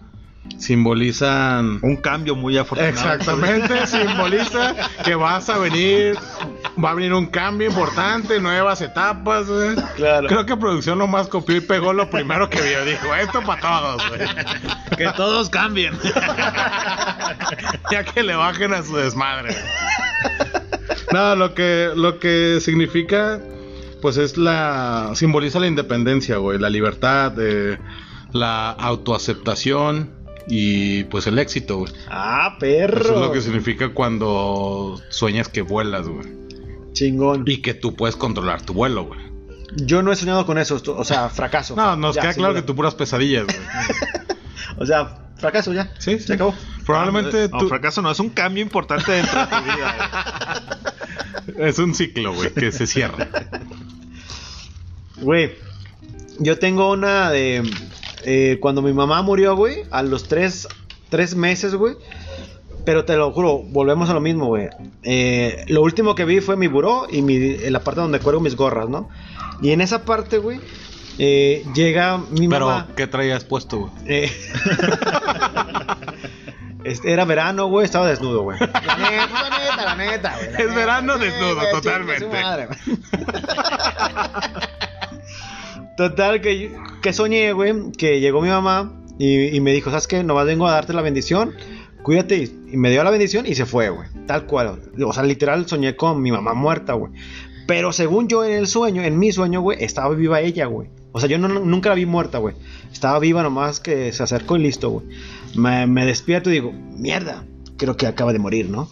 simbolizan Un cambio muy afortunado. Exactamente, simboliza que vas a venir, va a venir un cambio importante, nuevas etapas, güey. Claro. Creo que producción nomás copió y pegó lo primero que vio. Dijo, esto para todos, güey. Que todos cambien. ya que le bajen a su desmadre. No, lo que, lo que significa, pues es la. simboliza la independencia, güey, la libertad, eh, la autoaceptación y pues el éxito, güey. Ah, perro. Eso es lo que significa cuando sueñas que vuelas, güey. Chingón. Y que tú puedes controlar tu vuelo, güey. Yo no he soñado con eso, o sea, fracaso. No, nos Ya, queda claro que tú puras pesadillas, güey. O sea, fracaso ya. Sí, sí. Se acabó. Probablemente No, tú... fracaso no, es un cambio importante dentro de tu vida. Es un ciclo, güey, que se cierra. Güey, yo tengo una de... eh, cuando mi mamá murió, güey, a los tres, tres meses, güey. Pero te lo juro, volvemos a lo mismo, güey. Eh, lo último que vi fue mi buró y mi, en la parte donde cuelgo mis gorras, ¿no? Y en esa parte, güey, eh, llega mi Pero, mamá. ¿qué traías puesto, güey? Eh, este, era verano, güey, estaba desnudo, güey. La neta, la neta, la neta, güey. la Es neta, verano desnudo, totalmente. su madre, güey. Total, que, que soñé, güey, que llegó mi mamá y, y me dijo, ¿sabes qué? Nomás vengo a darte la bendición, cuídate. Y, me dio la bendición y se fue, güey. Tal cual. O sea, literal soñé con mi mamá muerta, güey. Pero según yo en el sueño, en mi sueño, güey, estaba viva ella, güey. O sea, yo nunca la vi muerta, güey. Estaba viva nomás que se acercó y listo, güey. Me, me despierto y digo, mierda, creo que acaba de morir, ¿no?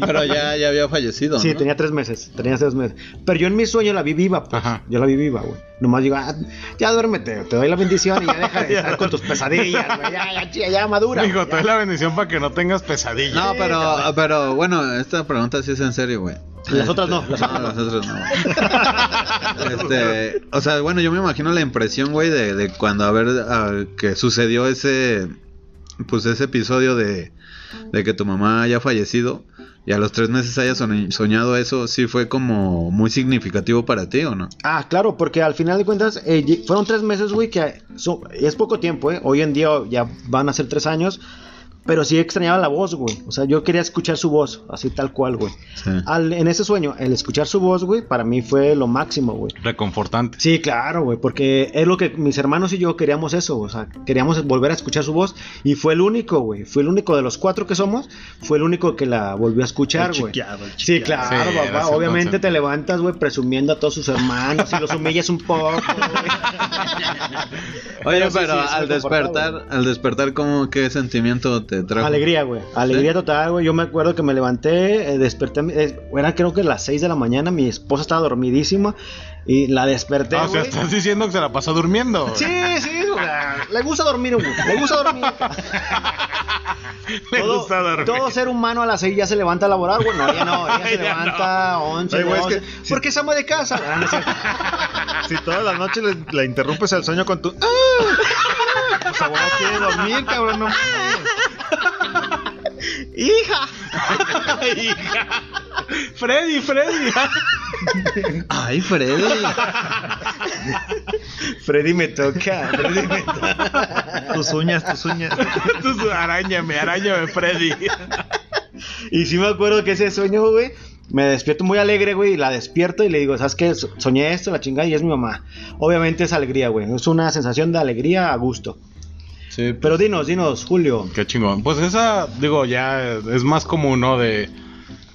Pero ya, ya había fallecido. Sí, ¿no? tenía tres meses, tenía tres meses. Pero yo en mi sueño la vi viva, pues. Ajá. Yo la vi viva, güey. Nomás digo, ah, ya duérmete, te doy la bendición y ya deja de estar con tus pesadillas, güey. Ya, ya, ya, ya madura. Digo, te doy la bendición para que no tengas pesadillas. No, pero, pero bueno, esta pregunta sí es en serio, güey. Las otras no, las no, otras las otras no. Este, o sea, bueno, yo me imagino la impresión, güey, de, de cuando a ver a- que sucedió ese, pues ese episodio de, de que tu mamá haya fallecido y a los tres meses hayas soñ- soñado eso, sí fue como muy significativo para ti, ¿o no? Ah, claro, porque al final de cuentas eh, fueron tres meses, güey, que son- es poco tiempo, ¿eh? Hoy en día ya van a ser tres años, pero sí extrañaba la voz, güey. O sea, yo quería escuchar su voz, así tal cual, güey. Sí. Al- en ese sueño, el escuchar su voz, güey, para mí fue lo máximo, güey. Reconfortante. Sí, claro, güey, porque es lo que mis hermanos y yo queríamos eso, o sea, queríamos volver a escuchar su voz y fue el único, güey, fue el único de los cuatro que somos, fue el único que la volvió a escuchar, güey. Sí, claro, Sí, papá, obviamente entonces. te levantas, güey, presumiendo a todos sus hermanos y los humillas un poco, güey. Oye, Pero sí, pero sí, sí, al despertar, al despertar, ¿cómo qué sentimiento te trajo? Alegría, güey. Alegría total, güey. Yo me acuerdo que me levanté, eh, desperté. eh, era creo que las 6 de la mañana. Mi esposa estaba dormidísima. Y la desperté. Ah, o sea, estás diciendo que se la pasó durmiendo. Sí, sí, güey. Le gusta dormir, güey. Le gusta dormir. Le todo, gusta dormir. todo ser humano a las 6 ya se levanta a laborar, güey. No, ella no. Ella se Ya levanta a 11, Oye, güey, es 12. que si- Porque es ama de casa. No. Si toda la noche le, le interrumpes el sueño con tu. ¡Ah! Pues a huevo quiere dormir, cabrón. No. ¡Hija! Freddy, Freddy. Ay, Freddy. Freddy me toca. Freddy me toca. Tus uñas, tus uñas. Tú arañame, arañame, Freddy. Y sí me acuerdo que ese sueño, güey, me despierto muy alegre, güey, y la despierto y le digo, ¿sabes qué? So- Soñé esto, la chingada, y es mi mamá. Obviamente es alegría, güey. Es una sensación de alegría a gusto. Sí, Pero dinos, dinos, Julio. Qué chingón. Pues esa, digo, ya es más común, ¿no? De,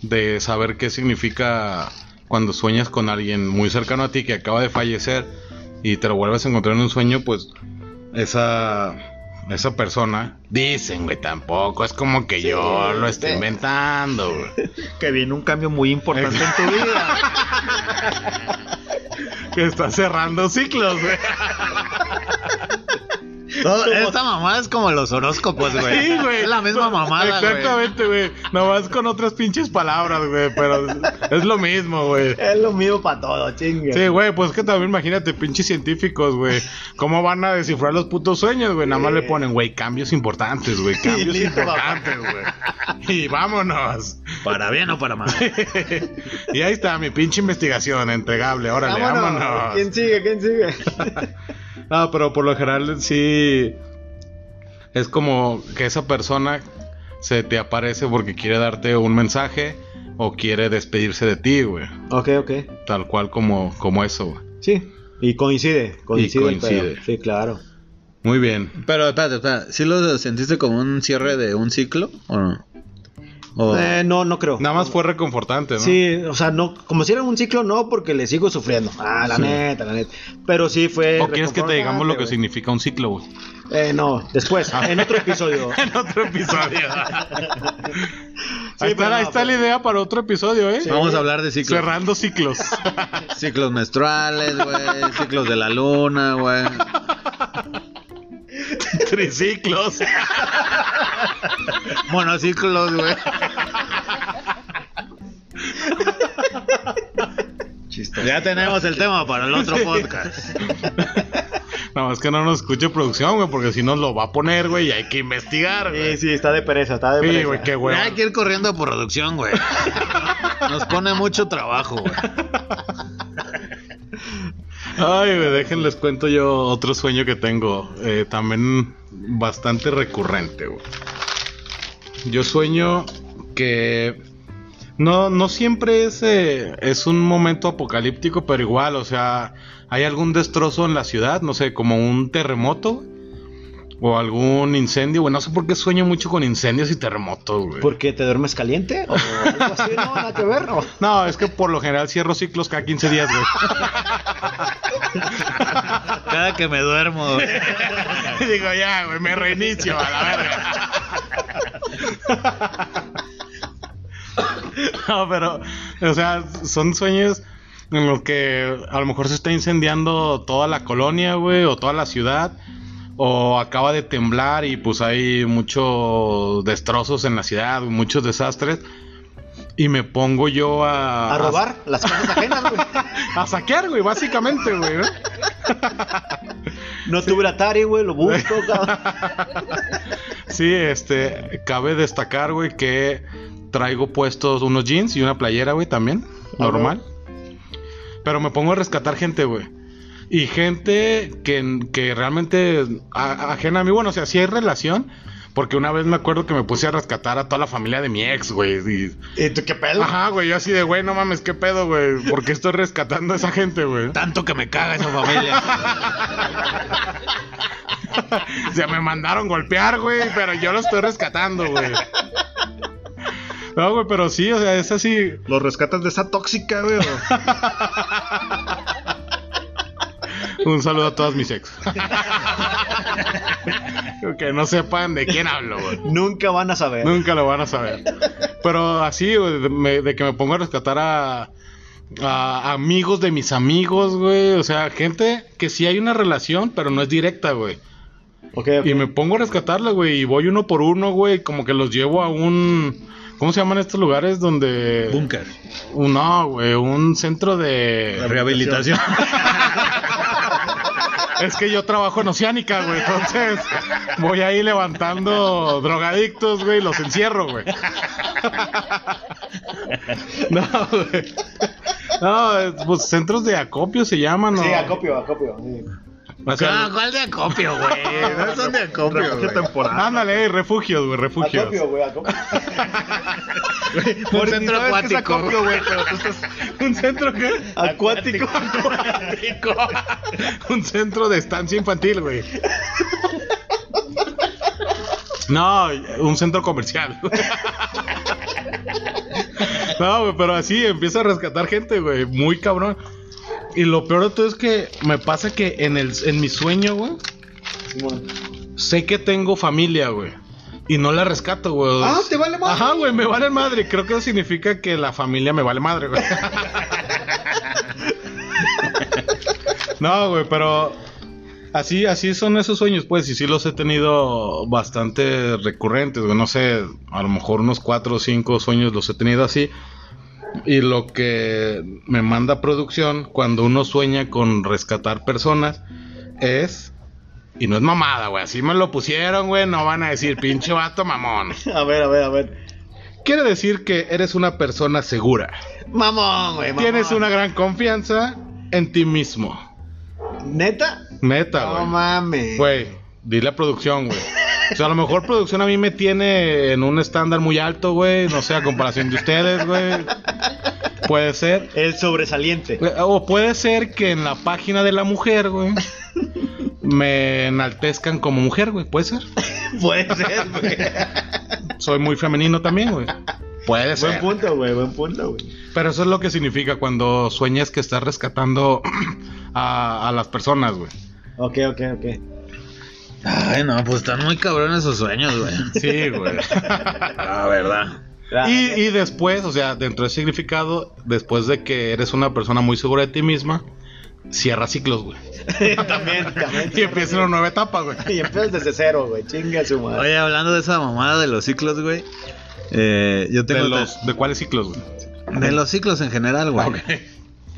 de saber qué significa cuando sueñas con alguien muy cercano a ti que acaba de fallecer y te lo vuelves a encontrar en un sueño, pues esa, esa persona, dicen, güey, tampoco es como que yo lo esté inventando, güey. Que viene un cambio muy importante en tu vida. Que está cerrando ciclos, güey. Todo- esta mamada es como los horóscopos, güey. Sí, güey. Es la misma mamada, güey. Exactamente, güey. Nomás con otras pinches palabras, güey. Pero es lo mismo, güey. Es lo mismo para todo, chingue. Sí, güey, pues que también imagínate, pinches científicos, güey. ¿Cómo van a descifrar los putos sueños, güey? Nada más le ponen, güey, cambios importantes, güey. Cambios listo, importantes, güey. Y vámonos. Para bien o para mal. y ahí está mi pinche investigación entregable. Órale, vámonos. ¿Quién sigue? ¿Quién sigue? No, pero por lo general sí. es como que esa persona se te aparece porque quiere darte un mensaje o quiere despedirse de ti, güey. Ok, ok. Tal cual como, como eso, güey. Sí. Y coincide. Coincide. el coincide. Sí, claro. Muy bien. Pero espérate, espérate. ¿Sí lo sentiste como un cierre de un ciclo? ¿O no? Eh, no, no creo. Nada más fue reconfortante, ¿no? Sí, o sea, no, como si era un ciclo, no, porque le sigo sufriendo. Ah, la neta, la neta. Pero sí fue. ¿O quieres que te digamos lo que significa un ciclo, güey? Eh, no, después, en otro episodio. en otro episodio. Sí, ahí está, ahí la idea para otro episodio, ¿eh? Vamos a hablar de ciclos. Cerrando ciclos. Ciclos menstruales, güey. Ciclos de la luna, güey. Triciclos. Monociclos, güey. Ya tenemos el tema para el otro podcast. Nada más que no nos escuche producción, güey, porque si nos lo va a poner, güey, y hay que investigar, güey. Sí, sí, está de pereza, está de Sí, pereza. güey, qué güey. Ya hay que ir corriendo a producción, güey. Nos pone mucho trabajo, güey. Ay, güey, déjenles cuento yo otro sueño que tengo. eh, también bastante recurrente. Yo sueño que. No, no siempre es, eh, es un momento apocalíptico, pero igual, o sea, hay algún destrozo en la ciudad, no sé, como un terremoto o algún incendio, güey. No sé por qué sueño mucho con incendios y terremotos, güey. ¿Porque te duermes caliente? ¿O algo así? No, nada que ver, ¿no? No, es que por lo general cierro ciclos cada 15 días, güey. Cada que me duermo, güey. Digo, ya, güey, me reinicio a la verga. No, pero, o sea, son sueños en los que a lo mejor se está incendiando toda la colonia, güey, o toda la ciudad, o acaba de temblar y pues hay muchos destrozos en la ciudad, muchos desastres. Y me pongo yo a... A robar las casas ajenas, güey. A, saquear, güey, básicamente, güey. ¿no? No tuve el Atari, güey, lo busco, cabrón. Sí, este, cabe destacar, güey, que traigo puestos unos jeans y una playera, güey, también, normal. Pero me pongo a rescatar gente, güey. Y gente que, que realmente a- ajena a mí, bueno, o sea, sí hay relación. Porque una vez me acuerdo que me puse a rescatar a toda la familia de mi ex, güey. y- ¿Y tú qué pedo? Ajá, güey, yo así de, güey, no mames, qué pedo, güey. ¿Por qué estoy rescatando a esa gente, güey? Tanto que me caga esa familia. O sea, me mandaron golpear, güey, pero yo lo estoy rescatando, güey. No, güey, pero sí, o sea, es así. ¿Los rescatas de esa tóxica, güey? Un saludo a todas mis ex. que no sepan de quién hablo, güey. Nunca van a saber. Nunca lo van a saber. Pero así, güey, de, me- de que me pongo a rescatar a, a amigos de mis amigos, güey. O sea, gente que sí hay una relación, pero no es directa, güey. Ok, ok. Y me pongo a rescatarla, güey. Y voy uno por uno, güey. Como que los llevo a un. ¿Cómo se llaman estos lugares donde. Búnker. Un- No, güey. Un centro de. Rehabilitación. Es que yo trabajo en Oceánica, güey. Entonces voy ahí levantando drogadictos, güey. y Los encierro, güey. No, güey. No, es- pues centros de acopio se llaman, ¿no? Sí, acopio, acopio. sí. O sea, Ah, ¿cuál de acopio, güey? No son de acopio, Refugio güey. temporal. ándale, eh, refugios, güey, refugios. Acopio, güey, acopio. Un centro acuático. acopio, güey, pero tú estás ¿Un centro qué? acuático. Un centro de estancia infantil, güey. No, un centro comercial. No, güey, pero así empieza a rescatar gente, güey. Muy cabrón. Y lo peor de todo es que me pasa que en, el, en mi sueño, güey, Simón. sé que tengo familia, güey. Y no la rescato, güey. Ah, ¿te vale madre? Ajá, güey, me vale madre. Creo que eso significa que la familia me vale madre, güey. no, güey, pero así, así son esos sueños, pues, y sí los he tenido bastante recurrentes, güey. No sé, a lo mejor unos cuatro o cinco sueños los he tenido así. Y lo que me manda producción cuando uno sueña con rescatar personas es. Y no es mamada, güey. Así me lo pusieron, güey. No van a decir pinche vato mamón. A ver, a ver, a ver. Quiere decir que eres una persona segura. Mamón, güey. mamón. Tienes una gran confianza en ti mismo. ¿Neta? Neta, No güey. mames. Güey, dile a producción, güey. O sea, a lo mejor producción a mí me tiene en un estándar muy alto, güey. No sé, a comparación de ustedes, güey. Puede ser. El sobresaliente. O puede ser que en la página de la mujer, güey, me enaltezcan como mujer, güey. Puede ser. Puede ser, güey. Soy muy femenino también, güey. Puede Buen ser. punto, güey. Buen punto, güey. Pero eso es lo que significa cuando sueñas que estás rescatando a, a las personas, güey. Ok, ok, ok. Ay, no, pues están muy cabrones esos sueños, güey. Sí, güey. La verdad. Y, y después, o sea, dentro del significado, después de que eres una persona muy segura de ti misma, cierra ciclos, güey. también, también. Y empieza una nueva etapa, güey. Y empiezas desde cero, güey. Chinga su madre. Oye, hablando de esa mamada de los ciclos, güey. eh, yo ¿De, tengo. los, ¿De cuáles ciclos, güey? de los ciclos en general, güey. Que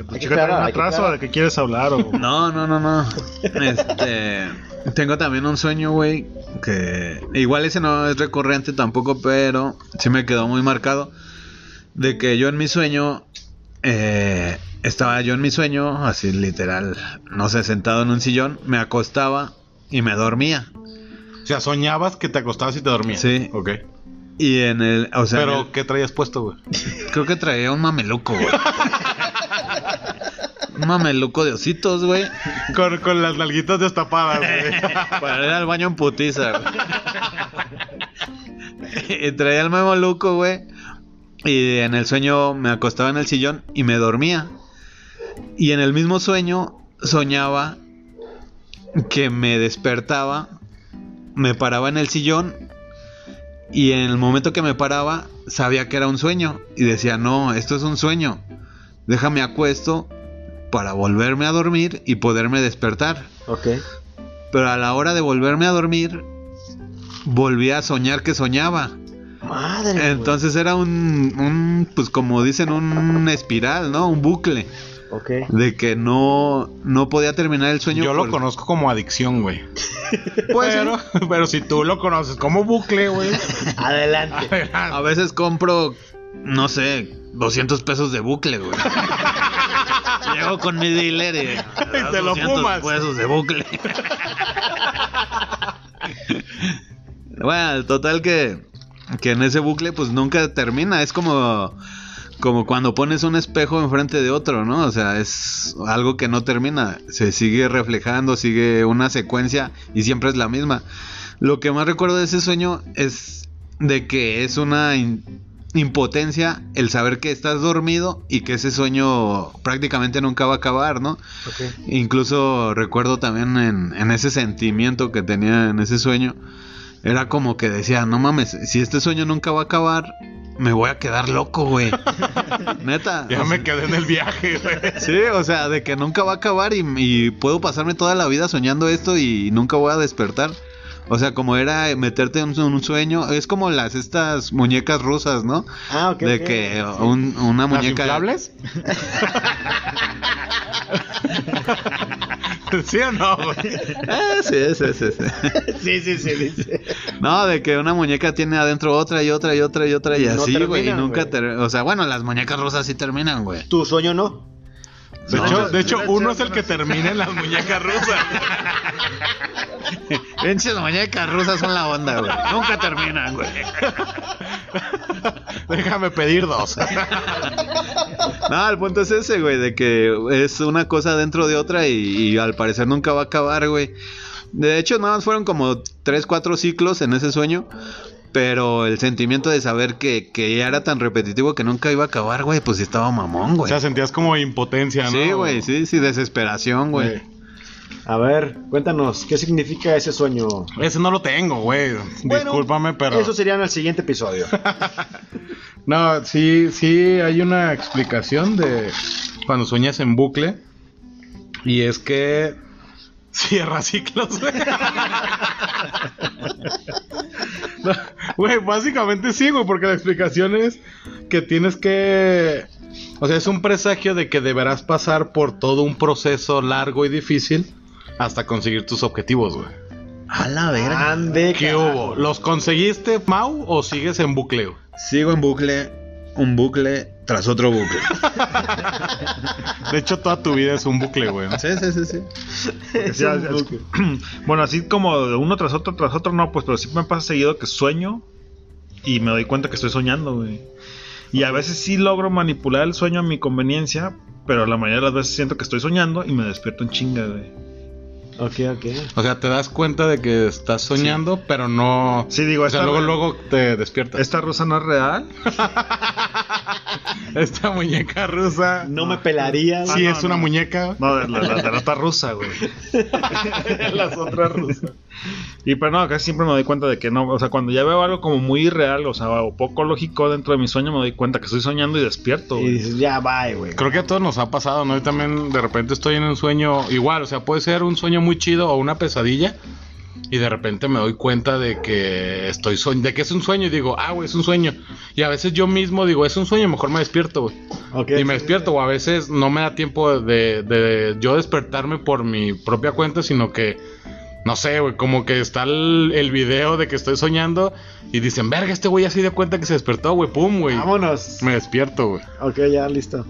Hay que que atraso de qué quieres hablar o... No, no, no, no. Este. Tengo también un sueño, güey. Que. Igual ese no es recurrente tampoco, pero sí me quedó muy marcado. De que yo en mi sueño. eh, estaba yo en mi sueño, así literal, no sé, sentado en un sillón, me acostaba y me dormía. O sea, soñabas que te acostabas y te dormías. Sí. Ok. Y en el. O sea, Pero, el- ¿qué traías puesto, güey? creo que traía un mameluco, güey. mameluco de ositos, güey. Con, con las nalguitas destapadas, güey. Para ir al baño en putiza, güey. y traía el mameluco, güey. Y en el sueño me acostaba en el sillón y me dormía. Y en el mismo sueño soñaba que me despertaba, me paraba en el sillón y en el momento que me paraba sabía que era un sueño y decía, no, esto es un sueño, déjame acuesto para volverme a dormir y poderme despertar. Ok. Pero a la hora de volverme a dormir, volví a soñar que soñaba. Madre. Entonces era un, un, pues como dicen, un espiral, ¿no? Un bucle. Ok. De que no, no podía terminar el sueño. Yo lo conozco como adicción, güey. Pues, pero, pero si tú lo conoces como bucle, güey. Adelante. A veces compro, no sé, 200 pesos de bucle, güey. Llego con mi dealer y, das te lo 200 fumas. pesos de bucle. bueno, total que, que en ese bucle pues nunca termina. Es como, como cuando pones un espejo enfrente de otro, ¿no? O sea, es algo que no termina. Se sigue reflejando, sigue una secuencia y siempre es la misma. Lo que más recuerdo de ese sueño es de que es una in- impotencia el saber que estás dormido y que ese sueño prácticamente nunca va a acabar, ¿no? Incluso recuerdo también en, en ese sentimiento que tenía en ese sueño, era como que decía, no mames, si este sueño nunca va a acabar, me voy a quedar loco, güey. Neta. Ya o me quedé en el viaje, güey. Sí, o sea, de que nunca va a acabar y, y puedo pasarme toda la vida soñando esto y nunca voy a despertar. O sea, como era meterte en un sueño, es como las estas muñecas rusas, ¿no? Ah, ok. de que un- una ¿Las muñeca inflables? ¿Sí o no, güey? Ah, sí, sí, sí, sí. Sí, sí, sí. No, de que una muñeca tiene adentro otra y otra y otra y otra y No así, güey, y nunca ter- o sea, bueno, las muñecas rusas sí terminan, güey. Tu sueño no. De No, hecho, de hecho no, uno no, es el que termina en las muñecas rusas. Pinches muñecas rusas son la onda, güey. Nunca terminan, güey. Déjame pedir dos. No, el punto es ese, güey, de que es una cosa dentro de otra y, y al parecer nunca va a acabar, güey. De hecho, nada más fueron como 3, 4 ciclos en ese sueño. Pero el sentimiento de saber que, que ya era tan repetitivo que nunca iba a acabar, güey, pues estaba mamón, O güey. sea, sentías como impotencia, ¿no? Sí, güey, sí, sí, desesperación, güey. A ver, cuéntanos, ¿qué significa ese sueño? Ese no lo tengo, güey. Bueno, Discúlpame, pero. Eso sería en el siguiente episodio. No, sí, sí hay una explicación de cuando sueñas en bucle. Y es que cierra ciclos, güey. No, Güey, básicamente sí, güey, porque la explicación es que tienes que... O sea, es un presagio de que deberás pasar por todo un proceso largo y difícil hasta conseguir tus objetivos, güey. A la verga. Ande, ¿Qué carajo. hubo? ¿Los conseguiste, Mau, o sigues en bucle? güey? Sigo en bucle. un bucle tras otro bucle. De hecho, toda tu vida es un bucle, güey. ¿no? Sí, sí, sí, sí. Sí, es- bueno, así como de uno tras otro, tras otro, no, pues, pero sí me pasa seguido que sueño y me doy cuenta que estoy soñando, güey. Y a veces sí logro manipular el sueño a mi conveniencia, pero la mayoría de las veces siento que estoy soñando y me despierto en chinga, güey. Ok, ok. O sea, te das cuenta de que estás soñando, pero no. Sí, digo, o sea, luego, luego te despiertas. Esta rusa no es real. Esta muñeca rusa. No me pelaría. Sí, Ah, no, es una no. muñeca. No, de la, la- de la otra rusa, güey. Las otras rusas. Y pero no, casi siempre me doy cuenta de que no, o sea, cuando ya veo algo como muy irreal, o sea, o poco lógico dentro de mi sueño, me doy cuenta que estoy soñando y despierto, Y güey. dices, ya, bye, güey. Creo que a todos nos ha pasado, ¿no? Yo también de repente estoy en un sueño igual, o sea, puede ser un sueño muy chido o una pesadilla. Y de repente me doy cuenta de que estoy de que es un sueño y digo, ah, güey, es un sueño. Y a veces yo mismo digo, es un sueño, mejor me despierto, güey. Y sí, me despierto, o a veces no me da tiempo de, de yo despertarme por mi propia cuenta, sino que, no sé, güey, como que está el, el video de que estoy soñando y dicen, verga, este güey ya se dio cuenta que se despertó, güey, pum, güey. Vámonos. Me despierto, güey. Ok, ya, listo.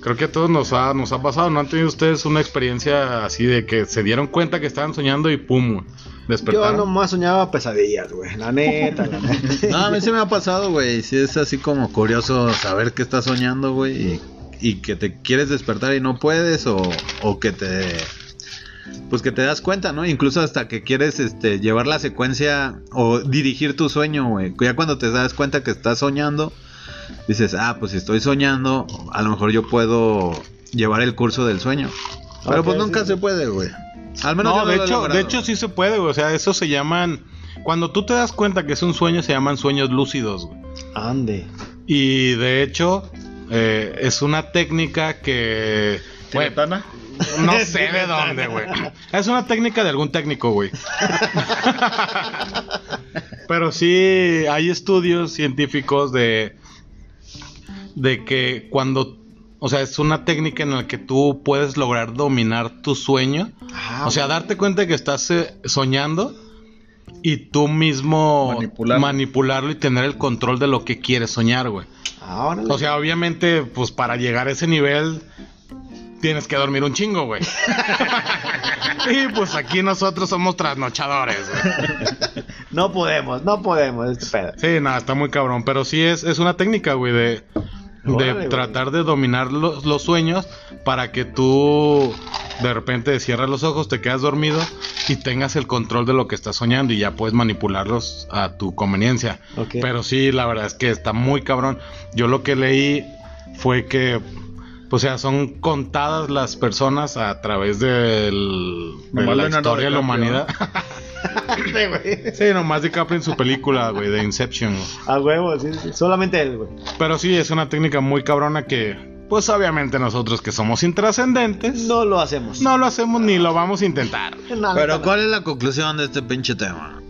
Creo que a todos nos ha, nos ha pasado, ¿no han tenido ustedes una experiencia así de que se dieron cuenta que estaban soñando y pum, güey, Yo despertaron? nomás soñaba pesadillas, güey. La neta, la neta. No, a mí sí me ha pasado, güey. Sí es así como curioso saber que estás soñando, güey. Y, y que te quieres despertar y no puedes. O, o que te... Pues que te das cuenta, ¿no? Incluso hasta que quieres este, llevar la secuencia o dirigir tu sueño, güey. Ya cuando te das cuenta que estás soñando, dices, ah, pues si estoy soñando, a lo mejor yo puedo llevar el curso del sueño. Pero pues nunca sí. se puede, güey. Al menos No, de lo hecho, de hecho sí se puede, güey. O sea, eso se llaman. Cuando tú te das cuenta que es un sueño, se llaman sueños lúcidos, güey. Ande. Y de hecho, eh, es una técnica que. güey, no sé de dónde, güey. Es una técnica de algún técnico, güey. Pero sí hay estudios científicos de. De que cuando. O sea, es una técnica en la que tú puedes lograr dominar tu sueño. Ah, o sea, darte cuenta que estás eh, soñando y tú mismo Manipularlo. manipularlo y tener el control de lo que quieres soñar, güey. Ahora. O sea, obviamente, pues para llegar a ese nivel tienes que dormir un chingo, güey. y pues aquí nosotros somos trasnochadores, güey. No podemos, no podemos, este pedo. Sí, nada, está muy cabrón. Pero sí es, es una técnica, güey, de, de Órale, tratar de dominar los, los sueños para que tú de repente cierras los ojos, te quedas dormido y tengas el control de lo que estás soñando y ya puedes manipularlos a tu conveniencia. Pero sí, la verdad es que está muy cabrón. Yo lo que leí fue que, o sea, son contadas las personas a través del, de la historia de la humanidad. Sí, güey. sí, nomás DiCaprio en su película, güey, de Inception. A huevo, sí, sí. Solamente él, güey. Pero sí, es una técnica muy cabrona que, pues obviamente nosotros que somos intrascendentes, no, No lo hacemos. lo hacemos ni lo vamos a intentar. No, Pero no, ¿cuál es la conclusión de este pinche tema?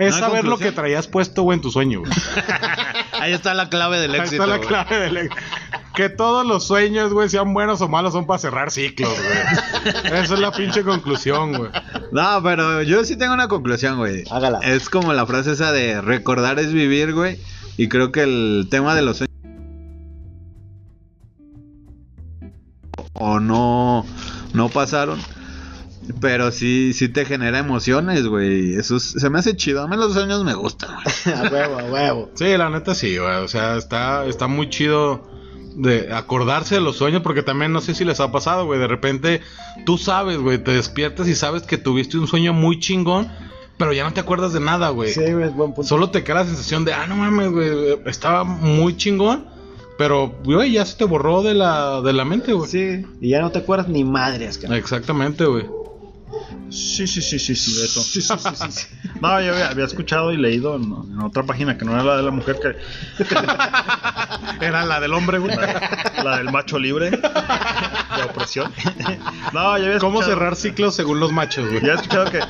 Es ¿No hay saber lo que traías puesto, güey, en tu sueño, güey. Ahí está la clave del Ahí éxito. está la güey. clave del ex- Que todos los sueños, güey, sean buenos o malos, son para cerrar ciclos, güey. Esa es la pinche conclusión, güey. No, pero yo sí tengo una conclusión, güey. Hágala. Es como la frase esa de recordar es vivir, güey. Y creo que el tema de los sueños o no no pasaron, pero sí sí te genera emociones, güey. Eso es- se me hace chido. A mí los sueños me gustan. güey. A huevo, a huevo. Sí, la neta sí, güey. O sea, está, está muy chido de acordarse de los sueños, porque también no sé si les ha pasado, güey. De repente tú sabes, güey, te despiertas y sabes que tuviste un sueño muy chingón, pero ya no te acuerdas de nada, güey. Sí, güey, es buen punto. Solo te queda la sensación de, ah, no mames, güey, estaba muy chingón, pero, güey, ya se te borró de la, de la mente, güey. Sí, y ya no te acuerdas ni madres, cabrón. Exactamente, güey. Sí, sí, sí, sí, sí, eso. No, yo había, había escuchado y leído en, en otra página que no era la de la mujer, que Era la del hombre, güey. la del macho libre de opresión. No, yo había ¿Cómo cerrar ciclos según los machos, güey? Ya he escuchado que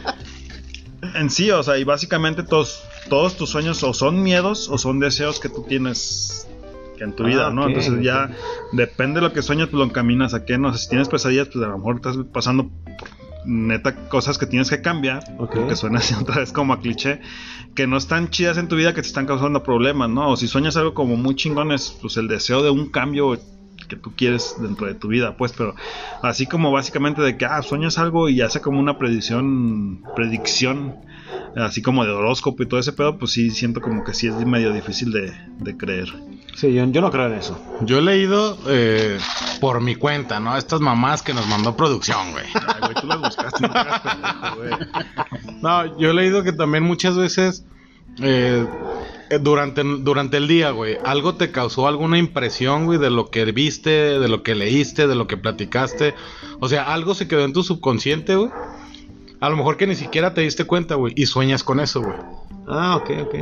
en sí, o sea, y básicamente todos, todos tus sueños o son miedos o son deseos que tú tienes que en tu Ah, vida, ¿no? Entonces ya depende de lo que sueñas, pues lo encaminas a qué, no sé, si tienes pesadillas, pues a lo mejor estás pasando por neta cosas que tienes que cambiar, Ok. que suena así otra vez como a cliché, que no están chidas en tu vida, que te están causando problemas, ¿no? O si sueñas algo como muy chingón, es pues el deseo de un cambio que tú quieres dentro de tu vida, pues, pero así como básicamente de que, ah, sueñas algo y hace como una predicción, predicción, así como de horóscopo y todo ese pedo, pues sí, siento como que sí es medio difícil de, de creer. Sí, yo, yo no creo en eso. Yo he leído eh, por mi cuenta, ¿no? Estas mamás que nos mandó producción, güey. Ay, güey, tú las buscaste, no te hagas pendejo, güey. No, yo he leído que también muchas veces eh, eh, durante, durante el día, güey, algo te causó alguna impresión, güey, de lo que viste, de lo que leíste, de lo que platicaste. O sea, algo se quedó en tu subconsciente, güey. A lo mejor que ni siquiera te diste cuenta, güey, y sueñas con eso, güey. Ah, ok, ok.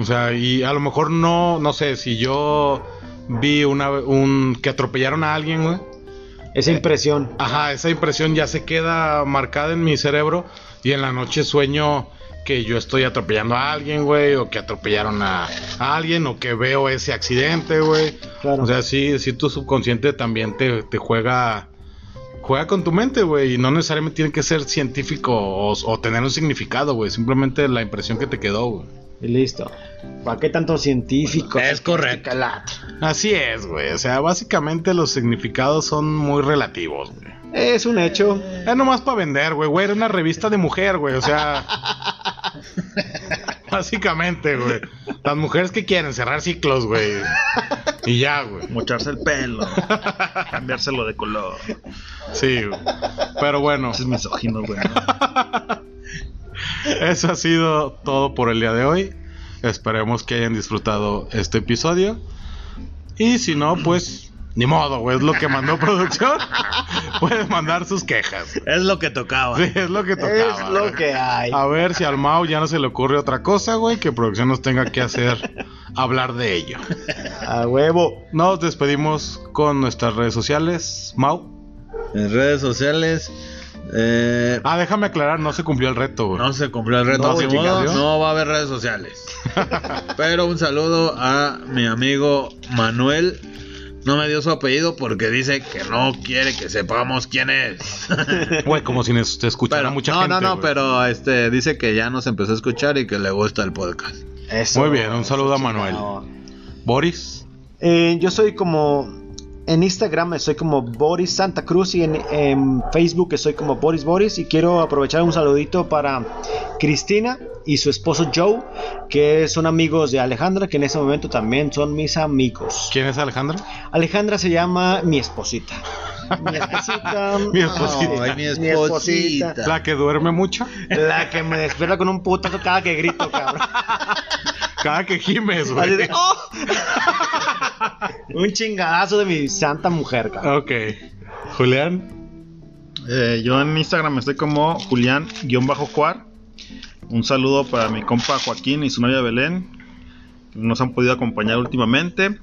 O sea, y a lo mejor no, no sé, si yo vi una, un, que atropellaron a alguien, güey. Esa impresión. Ajá, esa impresión ya se queda marcada en mi cerebro y en la noche sueño que yo estoy atropellando a alguien, güey, o que atropellaron a, a alguien, o que veo ese accidente, güey. Claro. O sea, sí, sí tu subconsciente también te, te juega juega con tu mente, güey, y no necesariamente tiene que ser científico o, o tener un significado, güey, simplemente la impresión que te quedó, güey. Y listo. ¿Para qué tanto científico? Es correcto. Así es, güey, o sea, básicamente los significados son muy relativos, güey. Es un hecho. Es nomás para vender, güey. Güey, era una revista de mujer, güey. O sea. básicamente, güey. Las mujeres que quieren cerrar ciclos, güey. Y ya, güey. Mocharse el pelo, cambiárselo de color. Sí, güey. Pero bueno, Ese es misógino, güey. eso ha sido todo por el día de hoy. Esperemos que hayan disfrutado este episodio. Y si no, pues. Ni modo, güey. Es lo que mandó producción. Pueden mandar sus quejas. Es lo que tocaba. Sí, es lo que tocaba. Es lo que hay. A ver si al Mau ya no se le ocurre otra cosa, güey, que producción nos tenga que hacer hablar de ello. A huevo. Nos despedimos con nuestras redes sociales. Mau. En redes sociales. eh, Ah, déjame aclarar, no se cumplió el reto, güey. no se cumplió el reto. No, modo, no va a haber redes sociales. Pero un saludo a mi amigo Manuel. No me dio su apellido porque dice que no quiere que sepamos quién es. Güey, como si nos te escuchara Pero- mucha no, gente. no, no, güey. pero este dice que ya nos empezó a escuchar y que le gusta el podcast. Eso. Muy bien, un saludo a Manuel. chingado. Boris. Eh, yo soy como. En Instagram soy como Boris Santa Cruz y en, en Facebook soy como Boris Boris. Y quiero aprovechar un saludito para Cristina y su esposo Joe, que son amigos de Alejandra, que en ese momento también son mis amigos. ¿Quién es Alejandra? Alejandra se llama mi esposita. Mi esposita. Mi esposita. Ay, mi esposita. La que duerme mucho. La que me despierta con un putazo cada que grito, cabrón. Cada que gimes, güey. de, ¡oh! un chingadazo de mi santa mujer, cabrón. Ok. Julián. Eh, yo en Instagram estoy como Julián-Cuar. Un saludo para mi compa Joaquín y su novia Belén, que nos han podido acompañar últimamente.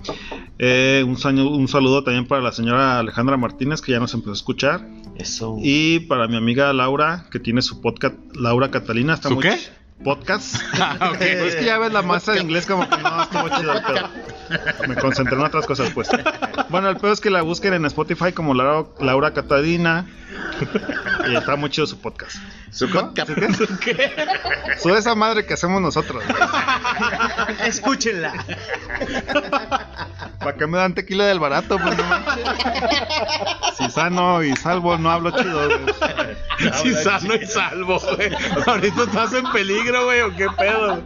Eh, un, saño- un saludo también para la señora Alejandra Martínez, que ya nos empezó a escuchar. Eso. Y para mi amiga Laura, que tiene su podcast, Laura Catalina. Está ¿Su muy qué? Podcast. Ah, ok. es que ya ves la masa de inglés como que no estuvo chido el pedo. Me concentré en otras cosas, pues. Bueno, el pedo es que la busquen en Spotify como Laura, Laura Catalina. Y está muy chido su podcast. Su podcast. Su esa madre que hacemos nosotros. güey. Escúchenla. ¿Para qué me dan tequila del barato? Pues no. Si sano y salvo, no hablo chido. güey. Si sano y salvo, güey. Ahorita estás en peligro, güey, o qué pedo.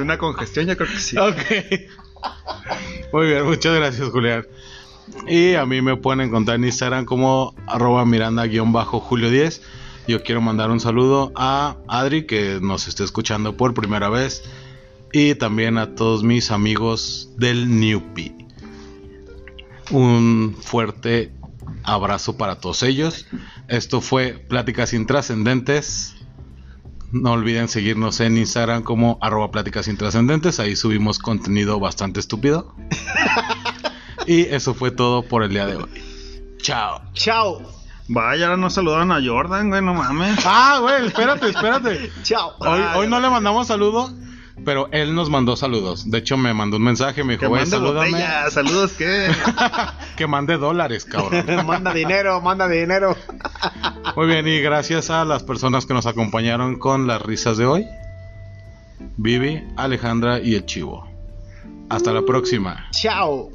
Una congestión, yo creo que sí. Ok. Muy bien, muchas gracias, Julián. Y a mí me pueden encontrar en Instagram como arroba miranda-julio10. Yo quiero mandar un saludo a Adri que nos está escuchando por primera vez. Y también a todos mis amigos del Newpie. Un fuerte abrazo para todos ellos. Esto fue Pláticas Intrascendentes. No olviden seguirnos en Instagram como arroba pláticas intrascendentes. Ahí subimos contenido bastante estúpido. y eso fue todo por el día de hoy. Chao. Chao. Vaya, ahora no saludaron a Jordan, güey, no mames. Ah, güey, espérate, espérate. Chao. Hoy, hoy no le mandamos saludo, pero él nos mandó saludos. De hecho, me mandó un mensaje, me Que dijo, güey, mande salúdame. botella, saludos, ¿qué? que mande dólares, cabrón. manda dinero, manda dinero. Muy bien, y gracias a las personas que nos acompañaron con las risas de hoy. Vivi, Alejandra y el Chivo. Hasta la próxima. Chao.